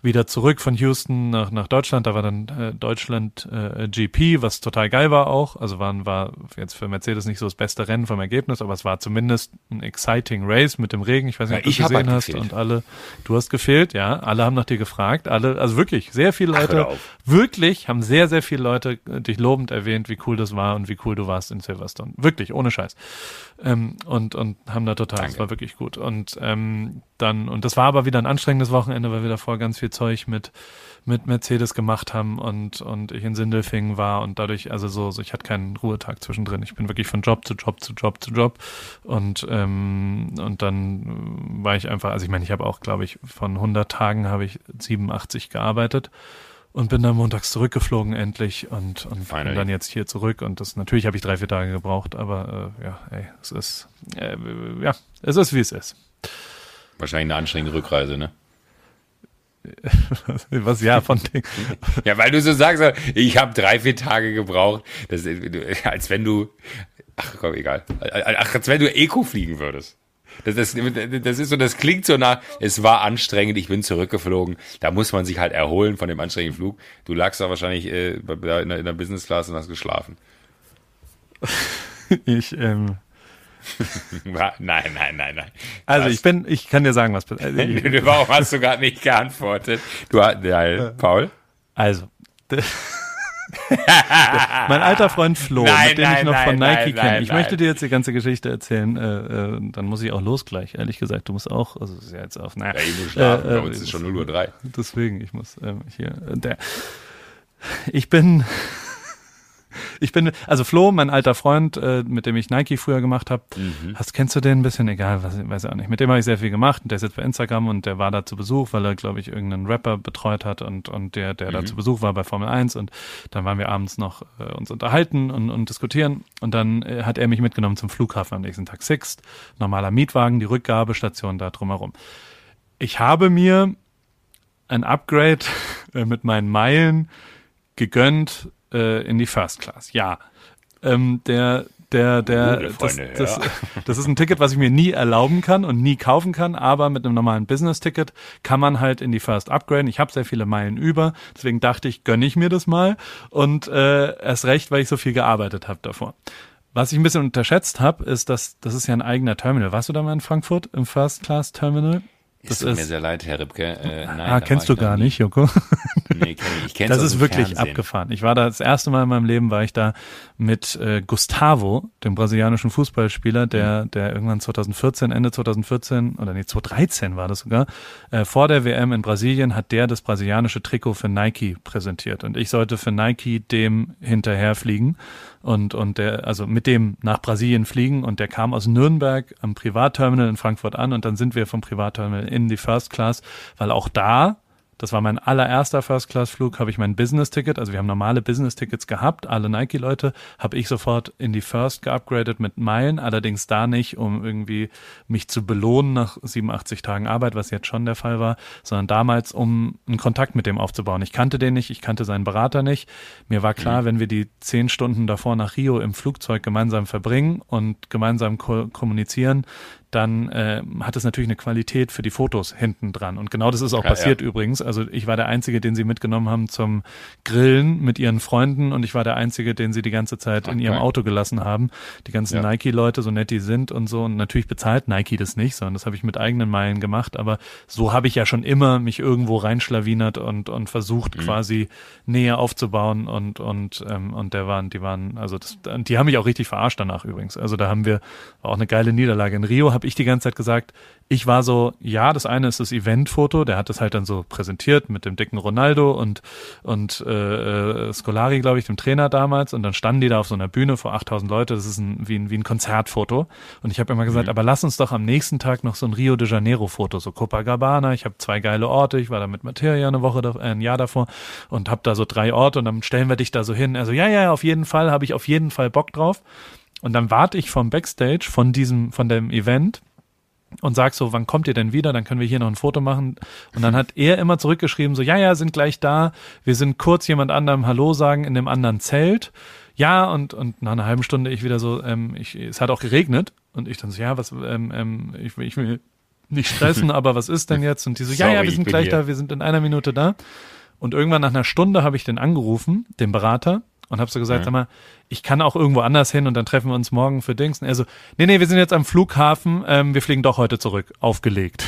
wieder zurück von Houston nach, nach Deutschland. Da war dann äh, Deutschland äh, GP, was total geil war auch. Also war, war jetzt für Mercedes nicht so das beste Rennen vom Ergebnis, aber es war zumindest ein exciting Race mit dem Regen. Ich weiß nicht, ob ja, du gesehen halt hast. Gefehlt. Und alle, du hast gefehlt, ja. Alle haben nach dir gefragt. Alle, also wirklich, sehr viele Leute, wirklich haben sehr, sehr viele Leute äh, dich lobend erwähnt, wie cool das war und wie cool du warst in Silverstone. Wirklich, ohne Scheiß. Ähm, und, und haben da total, es war wirklich gut. Und ähm, dann, und das war aber wieder ein anstrengendes Wochenende, weil wir davor ganz viel Zeug mit, mit Mercedes gemacht haben und, und ich in Sindelfingen war und dadurch, also so, so ich hatte keinen Ruhetag zwischendrin. Ich bin wirklich von Job zu Job zu Job zu Job und, ähm, und dann war ich einfach, also ich meine, ich habe auch, glaube ich, von 100 Tagen habe ich 87 gearbeitet und bin dann montags zurückgeflogen endlich und, und bin dann jetzt hier zurück und das natürlich habe ich drei vier Tage gebraucht, aber äh, ja, ey, es ist äh, ja, es ist wie es ist. Wahrscheinlich eine anstrengende Rückreise, ne? Was ja von Ding. Ja, weil du so sagst, ich habe drei, vier Tage gebraucht, das, als wenn du, ach komm, egal, ach, als wenn du Eco fliegen würdest. Das, das, das ist so, das klingt so nach, es war anstrengend, ich bin zurückgeflogen. Da muss man sich halt erholen von dem anstrengenden Flug. Du lagst da wahrscheinlich äh, in, der, in der Business Class und hast geschlafen. Ich, ähm, nein, nein, nein, nein. Also was? ich bin, ich kann dir sagen, was passiert. Also Warum hast du gerade nicht geantwortet? Du hast, ja, Paul? Also. mein alter Freund Flo, nein, mit dem nein, ich noch nein, von Nike kenne. Ich möchte dir jetzt die ganze Geschichte erzählen. Äh, äh, dann muss ich auch los gleich, ehrlich gesagt. Du musst auch, also ist ja jetzt auf. Naja, ja, ich muss schlafen, äh, bei uns ist schon 0 Uhr 3. Deswegen, ich muss ähm, hier. Der, ich bin ich bin, also Flo, mein alter Freund, äh, mit dem ich Nike früher gemacht habe, mhm. hast, kennst du den ein bisschen? Egal, was, weiß ich auch nicht. Mit dem habe ich sehr viel gemacht und der ist jetzt bei Instagram und der war da zu Besuch, weil er, glaube ich, irgendeinen Rapper betreut hat und, und der, der mhm. da zu Besuch war bei Formel 1 und dann waren wir abends noch äh, uns unterhalten und, und diskutieren und dann äh, hat er mich mitgenommen zum Flughafen am nächsten Tag Sixt, normaler Mietwagen, die Rückgabestation da drumherum. Ich habe mir ein Upgrade äh, mit meinen Meilen gegönnt äh, in die First Class. Ja. Ähm, der der, der, das, das, das ist ein Ticket, was ich mir nie erlauben kann und nie kaufen kann, aber mit einem normalen Business-Ticket kann man halt in die First upgraden. Ich habe sehr viele Meilen über, deswegen dachte ich, gönne ich mir das mal und äh, erst recht, weil ich so viel gearbeitet habe davor. Was ich ein bisschen unterschätzt habe, ist, dass das ist ja ein eigener Terminal. Warst du da mal in Frankfurt im First Class Terminal? Das tut mir sehr leid, Herr Ripke. Äh, nein, ah, kennst du gar nicht, Joko? Nee, kenn ich. ich kenn's das ist wirklich Fernsehen. abgefahren. Ich war da das erste Mal in meinem Leben, war ich da mit äh, Gustavo, dem brasilianischen Fußballspieler, der, mhm. der irgendwann 2014, Ende 2014 oder nee, 2013 war das sogar, äh, vor der WM in Brasilien hat der das brasilianische Trikot für Nike präsentiert und ich sollte für Nike dem hinterherfliegen und, und der, also mit dem nach Brasilien fliegen und der kam aus Nürnberg am Privatterminal in Frankfurt an und dann sind wir vom Privatterminal in die First Class, weil auch da das war mein allererster First-Class-Flug, habe ich mein Business-Ticket, also wir haben normale Business-Tickets gehabt, alle Nike-Leute, habe ich sofort in die First geupgradet mit Meilen, allerdings da nicht, um irgendwie mich zu belohnen nach 87 Tagen Arbeit, was jetzt schon der Fall war, sondern damals, um einen Kontakt mit dem aufzubauen. Ich kannte den nicht, ich kannte seinen Berater nicht. Mir war klar, mhm. wenn wir die zehn Stunden davor nach Rio im Flugzeug gemeinsam verbringen und gemeinsam ko kommunizieren, dann äh, hat es natürlich eine Qualität für die Fotos hinten dran. Und genau das ist auch ja, passiert ja. übrigens. Also ich war der Einzige, den sie mitgenommen haben zum Grillen mit ihren Freunden und ich war der Einzige, den sie die ganze Zeit okay. in ihrem Auto gelassen haben. Die ganzen ja. Nike-Leute, so nett die sind und so. Und natürlich bezahlt Nike das nicht, sondern das habe ich mit eigenen Meilen gemacht. Aber so habe ich ja schon immer mich irgendwo reinschlawinert und, und versucht mhm. quasi näher aufzubauen und, und, ähm, und der waren, die waren, also das, die haben mich auch richtig verarscht danach übrigens. Also da haben wir auch eine geile Niederlage. In Rio habe ich die ganze Zeit gesagt, ich war so, ja, das eine ist das Eventfoto, der hat das halt dann so präsentiert mit dem dicken Ronaldo und und äh, äh Scolari, glaube ich, dem Trainer damals und dann standen die da auf so einer Bühne vor 8000 Leute, das ist ein, wie, ein, wie ein Konzertfoto und ich habe immer gesagt, mhm. aber lass uns doch am nächsten Tag noch so ein Rio de Janeiro Foto, so Copacabana, ich habe zwei geile Orte, ich war da mit Materia eine Woche, äh, ein Jahr davor und habe da so drei Orte und dann stellen wir dich da so hin, also ja, ja, auf jeden Fall, habe ich auf jeden Fall Bock drauf und dann warte ich vom Backstage von diesem, von dem Event und sag so, wann kommt ihr denn wieder? Dann können wir hier noch ein Foto machen. Und dann hat er immer zurückgeschrieben, so, ja, ja, sind gleich da. Wir sind kurz jemand anderem Hallo sagen in dem anderen Zelt. Ja, und, und nach einer halben Stunde ich wieder so, ähm, ich, es hat auch geregnet. Und ich dann so, ja, was, ähm, ähm, ich, ich will nicht stressen, aber was ist denn jetzt? Und die so, Sorry, ja, ja, wir sind gleich hier. da, wir sind in einer Minute da. Und irgendwann nach einer Stunde habe ich den angerufen, den Berater, und habe so gesagt, ja. sag mal, ich kann auch irgendwo anders hin und dann treffen wir uns morgen für Dings. Und er so, nee, nee, wir sind jetzt am Flughafen, ähm, wir fliegen doch heute zurück. Aufgelegt.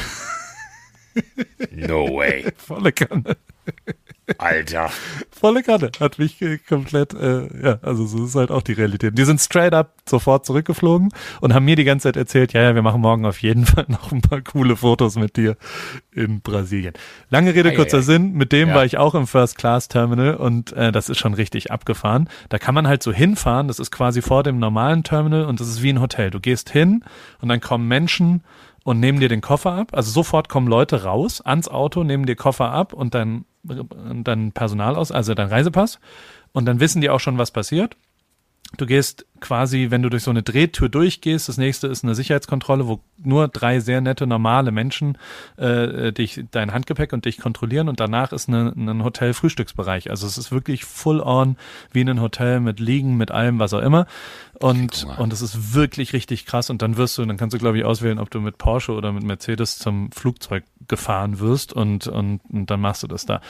No way. Volle Kanne. Alter. Volle Kanne. Hat mich komplett, äh, ja, also so ist halt auch die Realität. Die sind straight up sofort zurückgeflogen und haben mir die ganze Zeit erzählt, ja, ja, wir machen morgen auf jeden Fall noch ein paar coole Fotos mit dir in Brasilien. Lange Rede, kurzer ei, ei. Sinn, mit dem ja. war ich auch im First Class Terminal und äh, das ist schon richtig abgefahren. Da kann man halt so hinfahren, das ist quasi vor dem normalen Terminal und das ist wie ein Hotel. Du gehst hin und dann kommen Menschen und nehmen dir den Koffer ab. Also sofort kommen Leute raus ans Auto, nehmen dir Koffer ab und dein, dein Personal aus, also dein Reisepass. Und dann wissen die auch schon, was passiert. Du gehst quasi, wenn du durch so eine Drehtür durchgehst, das nächste ist eine Sicherheitskontrolle, wo nur drei sehr nette, normale Menschen äh, dich, dein Handgepäck und dich kontrollieren und danach ist eine, ein Hotel-Frühstücksbereich. Also es ist wirklich full on wie in ein Hotel mit Liegen, mit allem, was auch immer. Und, und es ist wirklich richtig krass. Und dann wirst du, dann kannst du, glaube ich, auswählen, ob du mit Porsche oder mit Mercedes zum Flugzeug gefahren wirst und, und, und dann machst du das da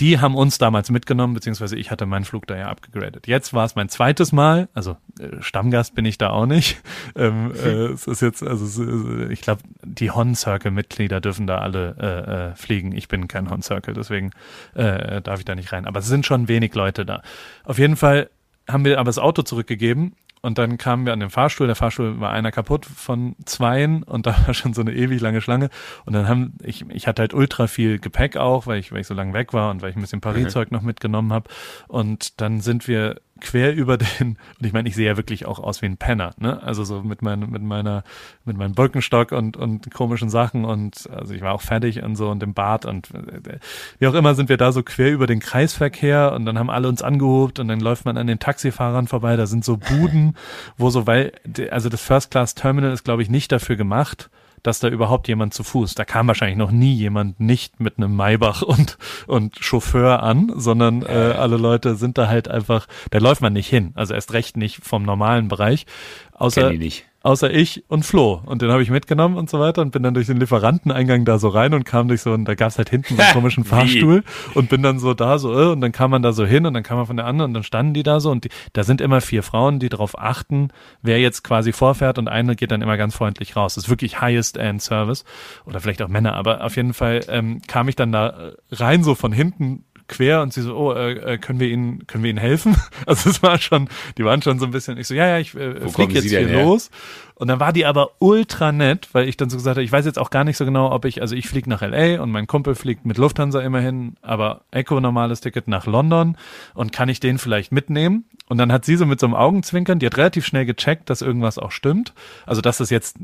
die haben uns damals mitgenommen, beziehungsweise ich hatte meinen Flug da ja abgegradet. Jetzt war es mein zweites Mal, also äh, Stammgast bin ich da auch nicht. Ähm, äh, es ist jetzt, also ich glaube, die Hon Circle Mitglieder dürfen da alle äh, äh, fliegen. Ich bin kein Hon Circle, deswegen äh, darf ich da nicht rein. Aber es sind schon wenig Leute da. Auf jeden Fall haben wir aber das Auto zurückgegeben und dann kamen wir an den Fahrstuhl. Der Fahrstuhl war einer kaputt von zweien und da war schon so eine ewig lange Schlange. Und dann haben, ich, ich hatte halt ultra viel Gepäck auch, weil ich, weil ich so lange weg war und weil ich ein bisschen Paris-Zeug mhm. noch mitgenommen habe. Und dann sind wir quer über den, und ich meine, ich sehe ja wirklich auch aus wie ein Penner, ne? Also so mit, mein, mit meiner, mit meinem Birkenstock und, und komischen Sachen und also ich war auch fertig und so und im Bad und äh, wie auch immer sind wir da so quer über den Kreisverkehr und dann haben alle uns angehobt und dann läuft man an den Taxifahrern vorbei, da sind so Buden, wo so, weil, also das First Class Terminal ist, glaube ich, nicht dafür gemacht, dass da überhaupt jemand zu Fuß, da kam wahrscheinlich noch nie jemand nicht mit einem Maybach und, und Chauffeur an, sondern äh, alle Leute sind da halt einfach, da läuft man nicht hin, also erst recht nicht vom normalen Bereich. Außer, die nicht. Außer ich und Flo. Und den habe ich mitgenommen und so weiter und bin dann durch den Lieferanteneingang da so rein und kam durch so, und da gab's halt hinten so einen komischen Fahrstuhl und bin dann so da so, äh, und dann kam man da so hin und dann kam man von der anderen und dann standen die da so und die, da sind immer vier Frauen, die darauf achten, wer jetzt quasi vorfährt und eine geht dann immer ganz freundlich raus. Das ist wirklich Highest-End-Service oder vielleicht auch Männer, aber auf jeden Fall ähm, kam ich dann da rein so von hinten quer und sie so, oh, äh, äh, können wir ihnen, können wir ihnen helfen? Also es war schon, die waren schon so ein bisschen, ich so, ja, ja, ich äh, flieg jetzt hier her? los. Und dann war die aber ultra nett, weil ich dann so gesagt habe, ich weiß jetzt auch gar nicht so genau, ob ich, also ich fliege nach LA und mein Kumpel fliegt mit Lufthansa immerhin, aber Echo normales Ticket nach London und kann ich den vielleicht mitnehmen? Und dann hat sie so mit so einem Augenzwinkern, die hat relativ schnell gecheckt, dass irgendwas auch stimmt. Also dass das jetzt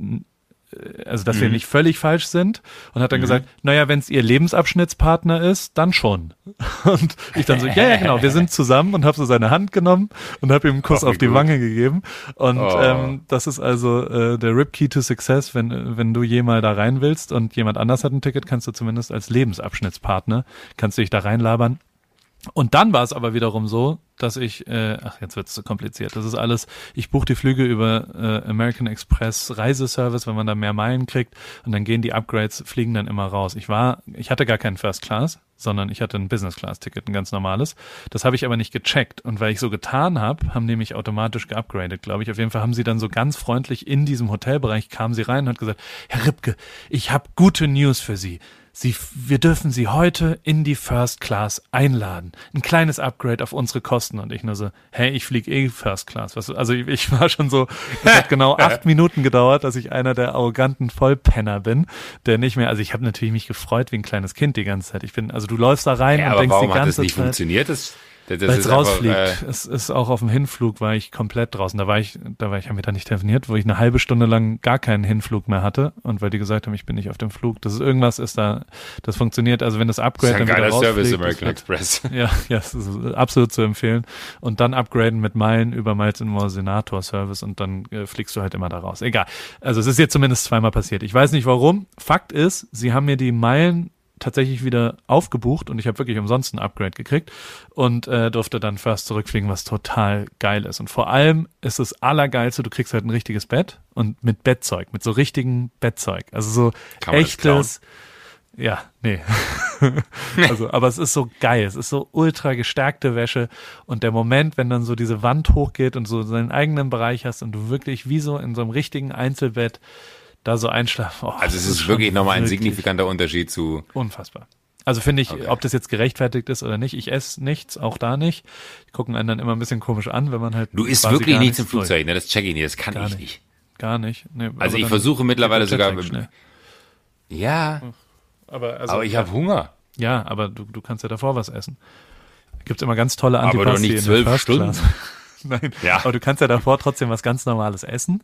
also dass mhm. wir nicht völlig falsch sind und hat dann mhm. gesagt, naja, wenn es ihr Lebensabschnittspartner ist, dann schon. Und ich dann so, ja, ja, genau, wir sind zusammen und habe so seine Hand genommen und habe ihm einen Kuss Ach, auf die gut. Wange gegeben. Und oh. ähm, das ist also äh, der Rip Key to Success, wenn, wenn du jemals da rein willst und jemand anders hat ein Ticket, kannst du zumindest als Lebensabschnittspartner, kannst du dich da reinlabern und dann war es aber wiederum so, dass ich, äh, ach jetzt wird es zu kompliziert. Das ist alles, ich buche die Flüge über äh, American Express Reiseservice, wenn man da mehr Meilen kriegt und dann gehen die Upgrades, fliegen dann immer raus. Ich war, ich hatte gar keinen First Class, sondern ich hatte ein Business Class Ticket, ein ganz normales. Das habe ich aber nicht gecheckt und weil ich so getan habe, haben die mich automatisch geupgradet, glaube ich. Auf jeden Fall haben sie dann so ganz freundlich in diesem Hotelbereich kamen sie rein und hat gesagt, Herr Ripke, ich habe gute News für Sie. Sie, wir dürfen Sie heute in die First Class einladen. Ein kleines Upgrade auf unsere Kosten. Und ich nur so, hey, ich fliege eh First Class. Was, also ich, ich war schon so, es hat genau acht Minuten gedauert, dass ich einer der arroganten Vollpenner bin, der nicht mehr, also ich habe natürlich mich gefreut wie ein kleines Kind die ganze Zeit. Ich bin, also du läufst da rein ja, und denkst die ganze Zeit. Warum hat das nicht funktioniert? Das weil es rausfliegt. Einfach, äh es ist auch auf dem Hinflug war ich komplett draußen. Da war ich, da war ich, haben wir da nicht telefoniert, wo ich eine halbe Stunde lang gar keinen Hinflug mehr hatte und weil die gesagt haben, ich bin nicht auf dem Flug. Das ist irgendwas ist da, das funktioniert. Also wenn das Upgrade das ist ein dann wieder Service American Express. Ja, ja, es ist absolut zu empfehlen. Und dann upgraden mit Meilen über Miles More Senator Service und dann äh, fliegst du halt immer da raus. Egal. Also es ist jetzt zumindest zweimal passiert. Ich weiß nicht warum. Fakt ist, sie haben mir die Meilen tatsächlich wieder aufgebucht und ich habe wirklich umsonst ein Upgrade gekriegt und äh, durfte dann First zurückfliegen, was total geil ist. Und vor allem ist es allergeilste, du kriegst halt ein richtiges Bett und mit Bettzeug, mit so richtigen Bettzeug. Also so Kann echtes. Ja, nee. also, aber es ist so geil. Es ist so ultra gestärkte Wäsche. Und der Moment, wenn dann so diese Wand hochgeht und so seinen eigenen Bereich hast und du wirklich wie so in so einem richtigen Einzelbett da so einschlafen. Oh, also es ist, wirklich nochmal ein signifikanter Unterschied zu. Unfassbar. Also finde ich, okay. ob das jetzt gerechtfertigt ist oder nicht, ich esse nichts, auch da nicht. Die gucken einen dann immer ein bisschen komisch an, wenn man halt. Du isst wirklich nichts im Flugzeug, ne? Das check ich nicht, das kann gar ich nicht. Gar nicht. Nee, also ich versuche mittlerweile sogar. Ja. Aber, also, aber ich habe Hunger. Ja, aber du, du kannst ja davor was essen. Gibt's immer ganz tolle Antipasti Aber doch nicht zwölf Stunden. Nein, ja. aber du kannst ja davor trotzdem was ganz Normales essen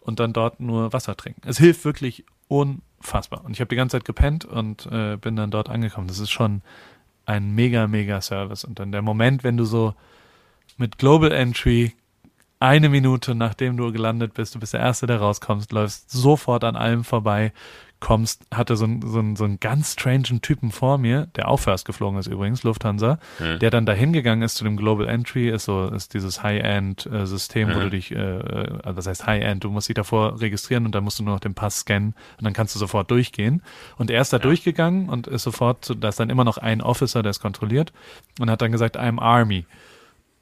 und dann dort nur Wasser trinken. Es hilft wirklich unfassbar. Und ich habe die ganze Zeit gepennt und äh, bin dann dort angekommen. Das ist schon ein mega, mega Service. Und dann der Moment, wenn du so mit Global Entry eine Minute nachdem du gelandet bist, du bist der Erste, der rauskommst, läufst sofort an allem vorbei, kommst, hatte so, so, so einen ganz strangen Typen vor mir, der auch first geflogen ist übrigens, Lufthansa, mhm. der dann dahin gegangen ist zu dem Global Entry, ist so, ist dieses High-End-System, äh, mhm. wo du dich, äh, also das heißt High-End, du musst dich davor registrieren und dann musst du nur noch den Pass scannen und dann kannst du sofort durchgehen. Und er ist da ja. durchgegangen und ist sofort, da ist dann immer noch ein Officer, der es kontrolliert und hat dann gesagt, I'm Army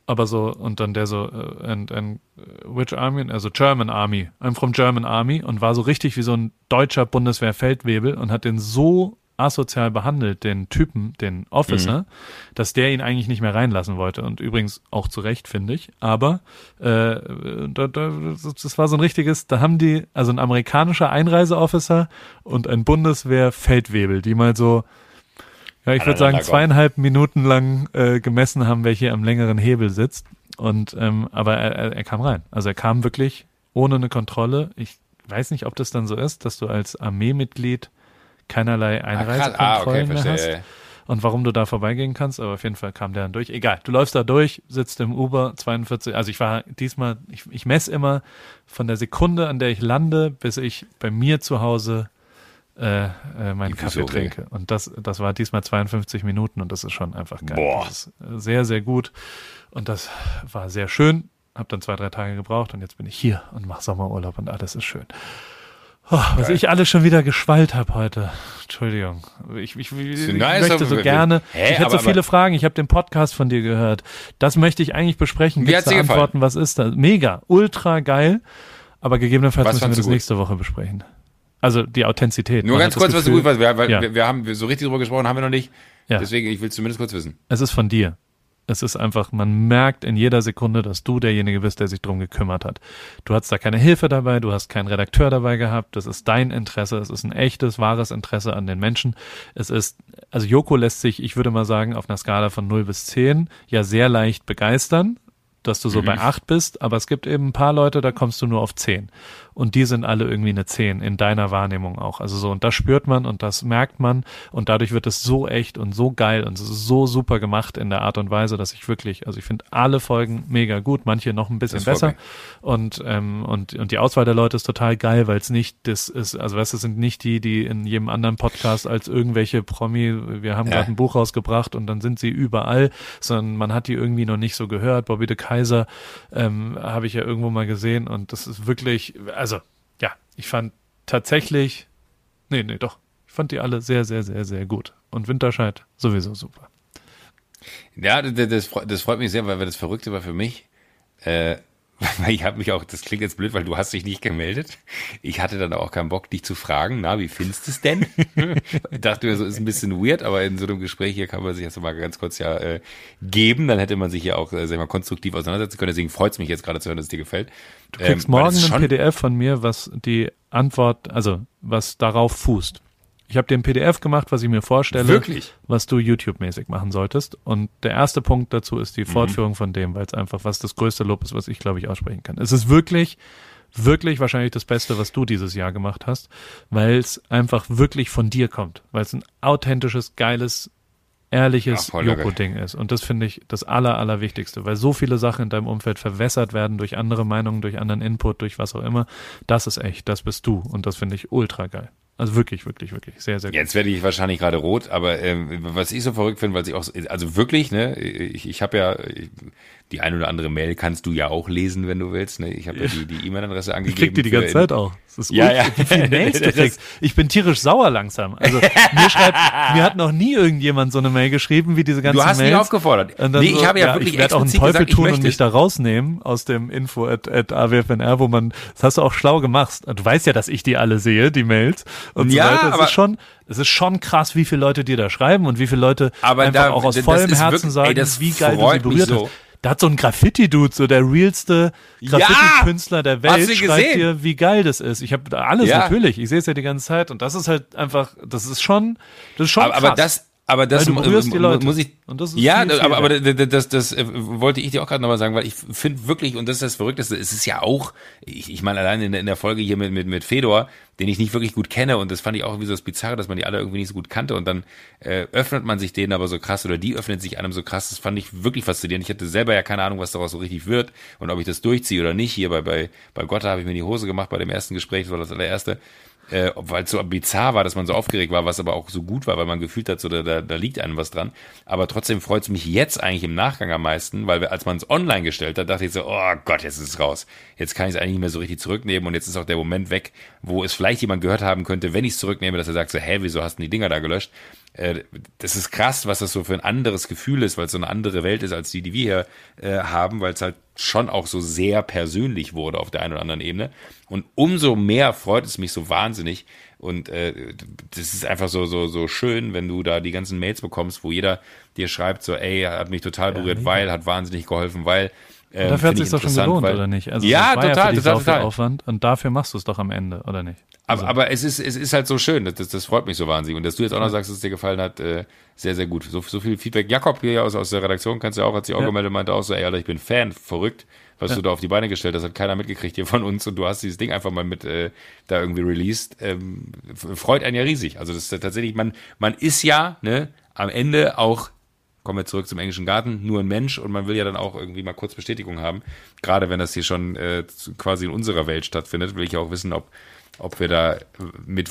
aber so, und dann der so, uh, and, and which army? Also German Army. I'm from German Army und war so richtig wie so ein deutscher Bundeswehr-Feldwebel und hat den so asozial behandelt, den Typen, den Officer, mhm. dass der ihn eigentlich nicht mehr reinlassen wollte. Und übrigens auch zu Recht, finde ich. Aber äh, da, da, das war so ein richtiges, da haben die, also ein amerikanischer Einreiseofficer und ein Bundeswehr-Feldwebel, die mal so ja, ich würde sagen, zweieinhalb Minuten lang äh, gemessen haben, wer hier am längeren Hebel sitzt. Und ähm, aber er, er kam rein. Also er kam wirklich ohne eine Kontrolle. Ich weiß nicht, ob das dann so ist, dass du als Armeemitglied keinerlei Einreisekontrollen ah, okay, mehr hast. Und warum du da vorbeigehen kannst, aber auf jeden Fall kam der dann durch. Egal, du läufst da durch, sitzt im Uber 42, also ich war diesmal, ich, ich messe immer von der Sekunde, an der ich lande, bis ich bei mir zu Hause äh, äh, meinen Kaffee trinke. Und das, das war diesmal 52 Minuten und das ist schon einfach geil. Boah. Das ist sehr, sehr gut. Und das war sehr schön. habe dann zwei, drei Tage gebraucht und jetzt bin ich hier und mache Sommerurlaub und alles ist schön. Oh, was ich alles schon wieder geschwallt habe heute. Entschuldigung. Ich, ich, ich nice, möchte so gerne. Hä, ich hätte so viele Fragen. Ich habe den Podcast von dir gehört. Das möchte ich eigentlich besprechen. Wie Gibt's da gefallen? Antworten? Was ist das? Mega, ultra geil. Aber gegebenenfalls Was müssen wir das gut? nächste Woche besprechen. Also die Authentizität. Nur ganz kurz, was du Gefühl- gut warst. Wir, weil Ja. wir, wir haben so richtig drüber gesprochen, haben wir noch nicht. Ja. Deswegen, ich will es zumindest kurz wissen. Es ist von dir. Es ist einfach, man merkt in jeder Sekunde, dass du derjenige bist, der sich drum gekümmert hat. Du hast da keine Hilfe dabei, du hast keinen Redakteur dabei gehabt, das ist dein Interesse, es ist ein echtes, wahres Interesse an den Menschen. Es ist, also Joko lässt sich, ich würde mal sagen, auf einer Skala von 0 bis 10 ja sehr leicht begeistern, dass du so bei 8 bist, aber es gibt eben ein paar Leute, da kommst du nur auf 10. Und die sind alle irgendwie eine 10 in deiner Wahrnehmung auch. Also so, und das spürt man und das merkt man und dadurch wird es so echt und so geil und es ist so super gemacht in der Art und Weise, dass ich wirklich, also ich finde alle Folgen mega gut, manche noch ein bisschen besser und, ähm, und, und die Auswahl der Leute ist total geil, weil es nicht, das ist, also weißt du, es sind nicht die, die in jedem anderen Podcast als irgendwelche Promi, wir haben Ja. gerade ein Buch rausgebracht und dann sind sie überall, sondern man hat die irgendwie noch nicht so gehört. Bobby de Kaiser ähm, habe ich ja irgendwo mal gesehen und das ist wirklich, also ja, ich fand tatsächlich, nee, nee, doch, ich fand die alle sehr, sehr, sehr, sehr gut und Winterscheid sowieso super. Ja, das, das, freut- mich sehr, weil das Verrückte war für mich, äh, ich habe mich auch, das klingt jetzt blöd, weil du hast dich nicht gemeldet. Ich hatte dann auch keinen Bock, dich zu fragen, na, wie findest du es denn? ich dachte mir, so ist ein bisschen weird, aber in so einem Gespräch hier kann man sich das mal ganz kurz ja äh, geben. Dann hätte man sich ja auch, äh, sag ich mal, konstruktiv auseinandersetzen können. Deswegen freut es mich jetzt gerade zu hören, dass es dir gefällt. Du kriegst morgen ein PDF von mir, was die Antwort, also was darauf fußt. Ich habe dir ein PDF gemacht, was ich mir vorstelle, Wirklich? was du YouTube-mäßig machen solltest. Und der erste Punkt dazu ist die Mhm. Fortführung von dem, weil es einfach was das größte Lob ist, was ich, glaube ich, aussprechen kann. Es ist wirklich, wirklich wahrscheinlich das Beste, was du dieses Jahr gemacht hast, weil es einfach wirklich von dir kommt, weil es ein authentisches, geiles, ehrliches. Joko-Ding ist. Und das finde ich das aller, allerwichtigste, weil so viele Sachen in deinem Umfeld verwässert werden durch andere Meinungen, durch anderen Input, durch was auch immer. Das ist echt, das bist du. Und das finde ich ultra geil. Also wirklich, wirklich, wirklich sehr, sehr gut. Jetzt werde ich wahrscheinlich gerade rot, aber ähm, was ich so verrückt finde, weil ich auch, so- also wirklich, ne, ich, ich habe ja ich, die ein oder andere Mail kannst du ja auch lesen, wenn du willst, ne? Ich habe ja die die E-Mail-Adresse Ich angegeben. krieg die die ganze Zeit auch. Das ist Ja, ja. Wie viele Mails du kriegst. Ich bin tierisch sauer langsam. Also mir schreibt, mir hat noch nie irgendjemand so eine Mail geschrieben wie diese ganzen Du hast Mails. mich aufgefordert. Und dann Nee, ich so, habe ja wirklich ich werde auch einen Teufel gesagt, ich tun und mich da rausnehmen aus dem Info at, at AWFNR, wo man, das hast du auch schlau gemacht. Du weißt ja, dass ich die alle sehe, die Mails und Ja, so weiter. Es aber- ist schon, es ist schon krass, wie viele Leute dir da schreiben und wie viele Leute Aber einfach da- auch aus vollem Herzen wirklich- sagen, ey, wie geil du sie berührt so. hast. Da hat so ein Graffiti-Dude, so der realste Graffiti-Künstler der Welt, Hast du schreibt gesehen? dir, wie geil das ist. Ich habe alles Ja. natürlich, ich sehe es ja die ganze Zeit und das ist halt einfach, das ist schon, das ist schon aber, krass. aber das, aber das mu- Leute. muss ich. Ja, aber, aber das, das, das äh, wollte ich dir auch gerade nochmal sagen, weil ich finde wirklich, und das ist das Verrückteste, es ist ja auch, ich, ich meine, allein in, der- in der Folge hier mit, mit, mit Fedor, den ich nicht wirklich gut kenne, und das fand ich auch irgendwie so das Bizarre, dass man die alle irgendwie nicht so gut kannte, und dann äh, öffnet man sich denen aber so krass, oder die öffnet sich einem so krass, das fand ich wirklich faszinierend. Ich hatte selber ja keine Ahnung, was daraus so richtig wird, und ob ich das durchziehe oder nicht. Hier bei, bei, bei Gotta habe ich mir die Hose gemacht bei dem ersten Gespräch, das war das allererste äh, weil es so bizarr war, dass man so aufgeregt war, was aber auch so gut war, weil man gefühlt hat, so da, da, da liegt einem was dran. Aber trotzdem freut es mich jetzt eigentlich im Nachgang am meisten, weil wir, als man es online gestellt hat, dachte ich so, oh Gott, jetzt ist es raus. Jetzt kann ich es eigentlich nicht mehr so richtig zurücknehmen und jetzt ist auch der Moment weg, wo es vielleicht jemand gehört haben könnte, wenn ich es zurücknehme, dass er sagt so, hä, wieso hast du die Dinger da gelöscht? Äh, das ist krass, was das so für ein anderes Gefühl ist, weil es so eine andere Welt ist als die, die wir hier äh, haben, weil es halt schon auch so sehr persönlich wurde auf der einen oder anderen Ebene. Und umso mehr freut es mich so wahnsinnig. Und äh, das ist einfach so, so, so schön, wenn du da die ganzen Mails bekommst, wo jeder dir schreibt, so, ey, hat mich total berührt, weil, hat wahnsinnig geholfen, weil. Ähm, dafür hat es ich doch schon gelohnt, weil- oder nicht? Also ja, total, ja total, total. Aufwand und dafür machst du es doch am Ende, oder nicht? Also, Aber, aber es ist, es ist halt so schön, das, das, freut mich so wahnsinnig. Und dass du jetzt auch noch sagst, dass es dir gefallen hat, äh, sehr, sehr gut. So, so viel Feedback. Jakob hier aus, aus der Redaktion, kannst du ja auch, hat sich auch Ja. gemeldet, meinte auch so, ey, Alter, ich bin Fan, verrückt, was du da auf die Beine gestellt hast, hat keiner mitgekriegt hier von uns und du hast dieses Ding einfach mal mit äh, da irgendwie released. Ähm, freut einen ja riesig. Also das ist ja tatsächlich, man, man ist ja ne, am Ende auch kommen wir zurück zum englischen Garten, nur ein Mensch und man will ja dann auch irgendwie mal kurz Bestätigung haben. Gerade wenn das hier schon äh, quasi in unserer Welt stattfindet, will ich auch wissen, ob, ob wir da mit,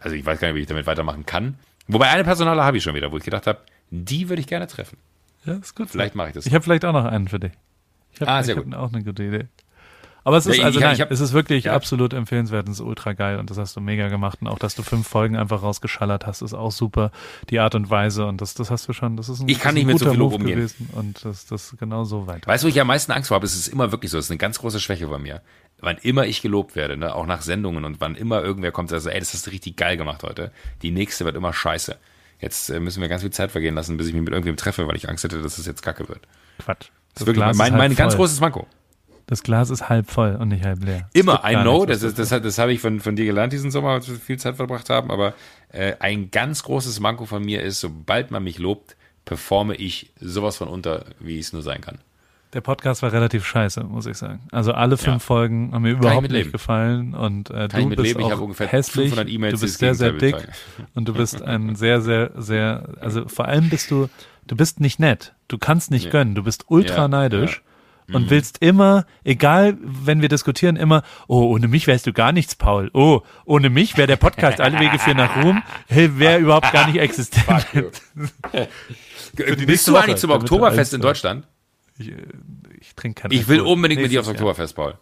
also ich weiß gar nicht, wie ich damit weitermachen kann. Wobei eine Personale habe ich schon wieder, wo ich gedacht habe, die würde ich gerne treffen. ja, ist gut. Vielleicht mache ich das. Ich habe vielleicht auch noch einen für dich. Ich habe Ah, sehr hab gut. auch eine gute Idee. Aber es ist also ich nein, ich hab- es ist wirklich ja. absolut empfehlenswert und es ist ultra geil und das hast du mega gemacht und auch, dass du fünf Folgen einfach rausgeschallert hast, ist auch super. Die Art und Weise und das, das hast du schon, das ist ein, Ich kann das nicht ein mit so viel Lob Move umgehen. gewesen und das, das genau so weiter. Weißt du, wo ich am meisten Angst vor habe? Es ist immer wirklich so. Es ist eine ganz große Schwäche bei mir. Wann immer ich gelobt werde, ne, auch nach Sendungen und wann immer irgendwer kommt, der sagt, ey, das hast du richtig geil gemacht heute. Die nächste wird immer scheiße. Jetzt äh, müssen wir ganz viel Zeit vergehen lassen, bis ich mich mit irgendwem treffe, weil ich Angst hätte, dass es jetzt kacke wird. Quatsch. Das ist wirklich Glas mein, mein halb ganz voll. großes Manko. Das Glas ist halb voll und nicht halb leer. Immer, I know, nichts, das, ist, das, das habe ich von, von dir gelernt diesen Sommer, als wir viel Zeit verbracht haben, aber äh, ein ganz großes Manko von mir ist, sobald man mich lobt, performe ich sowas von unter, wie es nur sein kann. Der Podcast war relativ scheiße, muss ich sagen. Also alle fünf Ja. Folgen haben mir überhaupt nicht gefallen und äh, du bist. Ich auch hässlich, 500 E-Mails du bist sehr, sehr dick und du bist ein sehr, sehr, sehr, also vor allem bist du, du bist nicht nett. Du kannst nicht Nee. gönnen. Du bist ultra Ja, neidisch. Mhm. Und willst immer, egal, wenn wir diskutieren, immer, oh, ohne mich wärst du gar nichts, Paul. Oh, ohne mich wäre der Podcast Alle Wege führen nach Ruhm, hey, wäre überhaupt gar nicht existent. Bist du Woche, eigentlich zum Oktoberfest in Deutschland? Ich, äh, ich trinke keinen Ich will unbedingt mit dir aufs. Oktoberfest, Paul.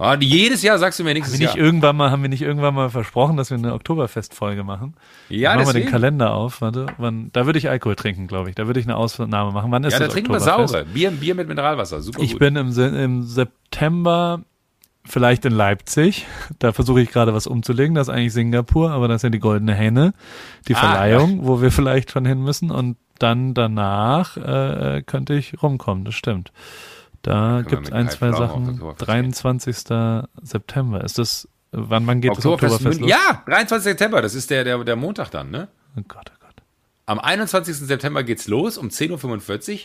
Ah, jedes Jahr sagst du mir Haben nächstes wir nicht Jahr. irgendwann mal, haben wir nicht irgendwann mal versprochen, dass wir eine Oktoberfest-Folge machen? Ja, machen wir den Kalender auf, warte, wann, da würde ich Alkohol trinken, glaube ich. Da würde ich eine Ausnahme machen. Wann ist Ja, da das trinken wir Oktoberfest? saure. Bier, Bier mit Mineralwasser. Super Ich gut. bin im, Se- im September vielleicht in Leipzig. Da versuche ich gerade was umzulegen. Das ist eigentlich Singapur, aber das ist ja die Goldene Henne, die Ah, Verleihung, wo wir vielleicht schon hin müssen. Und dann danach äh, könnte ich rumkommen, das stimmt. Da gibt es ein, zwei Sachen. Oktoberfest 23. September. Ist das, wann, wann geht Oktoberfest, das Oktoberfest los? Ja, 23. September. Das ist der, der, der Montag dann, ne? Oh Gott, oh Gott. Am 21. September geht's los um 10.45 Uhr.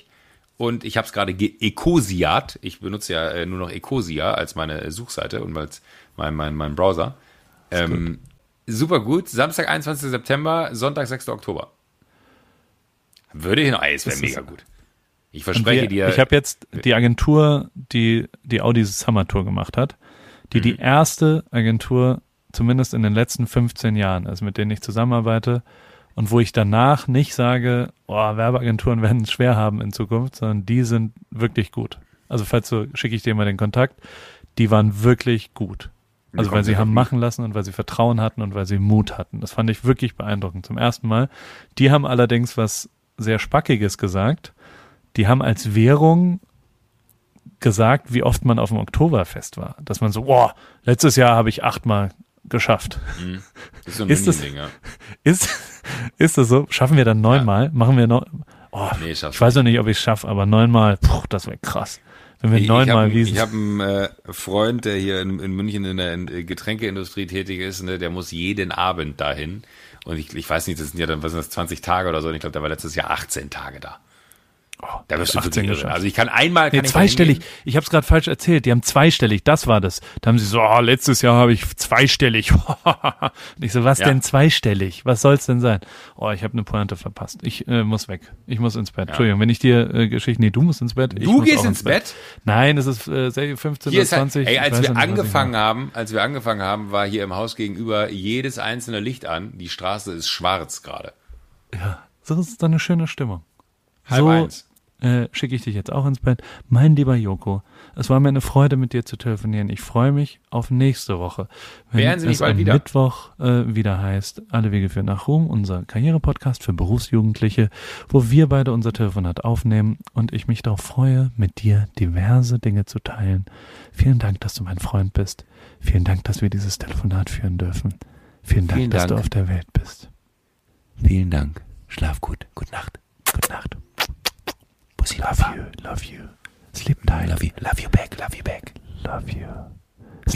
Und ich habe es gerade geekosiat. Ich benutze ja äh, nur noch Ecosia als meine Suchseite und als mein, mein, mein Browser. Ähm, super gut. Samstag, 21. September, Sonntag, 6. Oktober. Würde ich noch, ey, es wäre mega gut. Ich verspreche wir, dir. ich habe jetzt die Agentur, die die Audi Summer Tour gemacht hat, die die erste Agentur zumindest in den letzten 15 Jahren ist, mit denen ich zusammenarbeite und wo ich danach nicht sage, oh, Werbeagenturen werden es schwer haben in Zukunft, sondern die sind wirklich gut. Also falls du, schicke ich dir mal den Kontakt. Die waren wirklich gut. Also weil sie haben machen lassen und weil sie Vertrauen hatten und weil sie Mut hatten. Das fand ich wirklich beeindruckend zum ersten Mal. Die haben allerdings was sehr Spackiges gesagt. Die haben als Währung gesagt, wie oft man auf dem Oktoberfest war. Dass man so, boah, letztes Jahr habe ich achtmal geschafft. ist so ein ist das- ja. Ist, ist das so? Schaffen wir dann neunmal? Machen wir noch? Oh, Nee, ich weiß noch nicht, ob ich es schaffe, aber neunmal, puh, das wäre krass. Wenn wir Ich, neunmal habe Wiesen. ich hab einen äh, Freund, der hier in, in München in der in- Getränkeindustrie tätig ist, ne, der muss jeden Abend dahin. Und ich, ich weiß nicht, das sind ja dann, was sind das, 20 Tage oder so. Und ich glaube, der war letztes Jahr 18 Tage da. Da wirst du 18 wirklich irre. Also ich kann einmal. Kann Nee, ich zweistellig. hingehen. Ich habe es gerade falsch erzählt. Die haben zweistellig. Das war das. Da haben sie so, oh, letztes Jahr habe ich zweistellig. Und ich so, was Ja. denn zweistellig? Was soll's denn sein? Oh, ich habe eine Pointe verpasst. Ich äh, muss weg. Ich muss ins Bett. Entschuldigung, wenn ich dir äh, Geschichten, nee, du musst ins Bett. Ich Du gehst ins Bett? Nein, es ist äh, 15 Hier oder ist halt, 20. ey, ich als wir ja nicht, ich angefangen haben, als wir angefangen haben, war hier im Haus gegenüber jedes einzelne Licht an. Die Straße ist schwarz gerade. So ist dann eine schöne Stimmung. Halb so eins. Äh, schicke ich dich jetzt auch ins Bett. Mein lieber Joko, es war mir eine Freude, mit dir zu telefonieren. Ich freue mich auf nächste Woche. Wenn Wären Sie es bald am wieder? Mittwoch äh, wieder heißt, Alle Wege führen nach Ruhm, unser Karrierepodcast für Berufsjugendliche, wo wir beide unser Telefonat aufnehmen und ich mich darauf freue, mit dir diverse Dinge zu teilen. Vielen Dank, dass du mein Freund bist. Vielen Dank, dass wir dieses Telefonat führen dürfen. Vielen Dank, Vielen dass du auf der Welt bist. Vielen Dank. Schlaf gut. Gute Nacht. Gute Nacht. Pussy, Love you, love you. Sleep tight. Love you. Love you back. Love you back. Love you.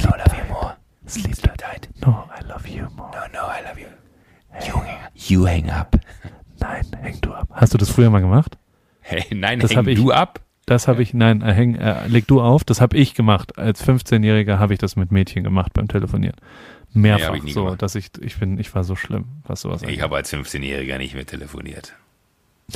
No, love you more. Sleep Sleep tight. No, I love you more. No, no, I love you. You hang, you hang up. Nein, häng du ab. Hast du das früher mal gemacht? Hey, nein, Das häng hab ich- du ab? Das habe ich, nein, äh, häng, äh, leg du auf. Das habe ich gemacht. Als 15-Jähriger habe ich das mit Mädchen gemacht beim Telefonieren. Mehrfach ich nie so, gemacht. dass ich, ich bin, ich war so schlimm, was sowas Ich angeht. habe als 15-Jähriger nicht mehr telefoniert.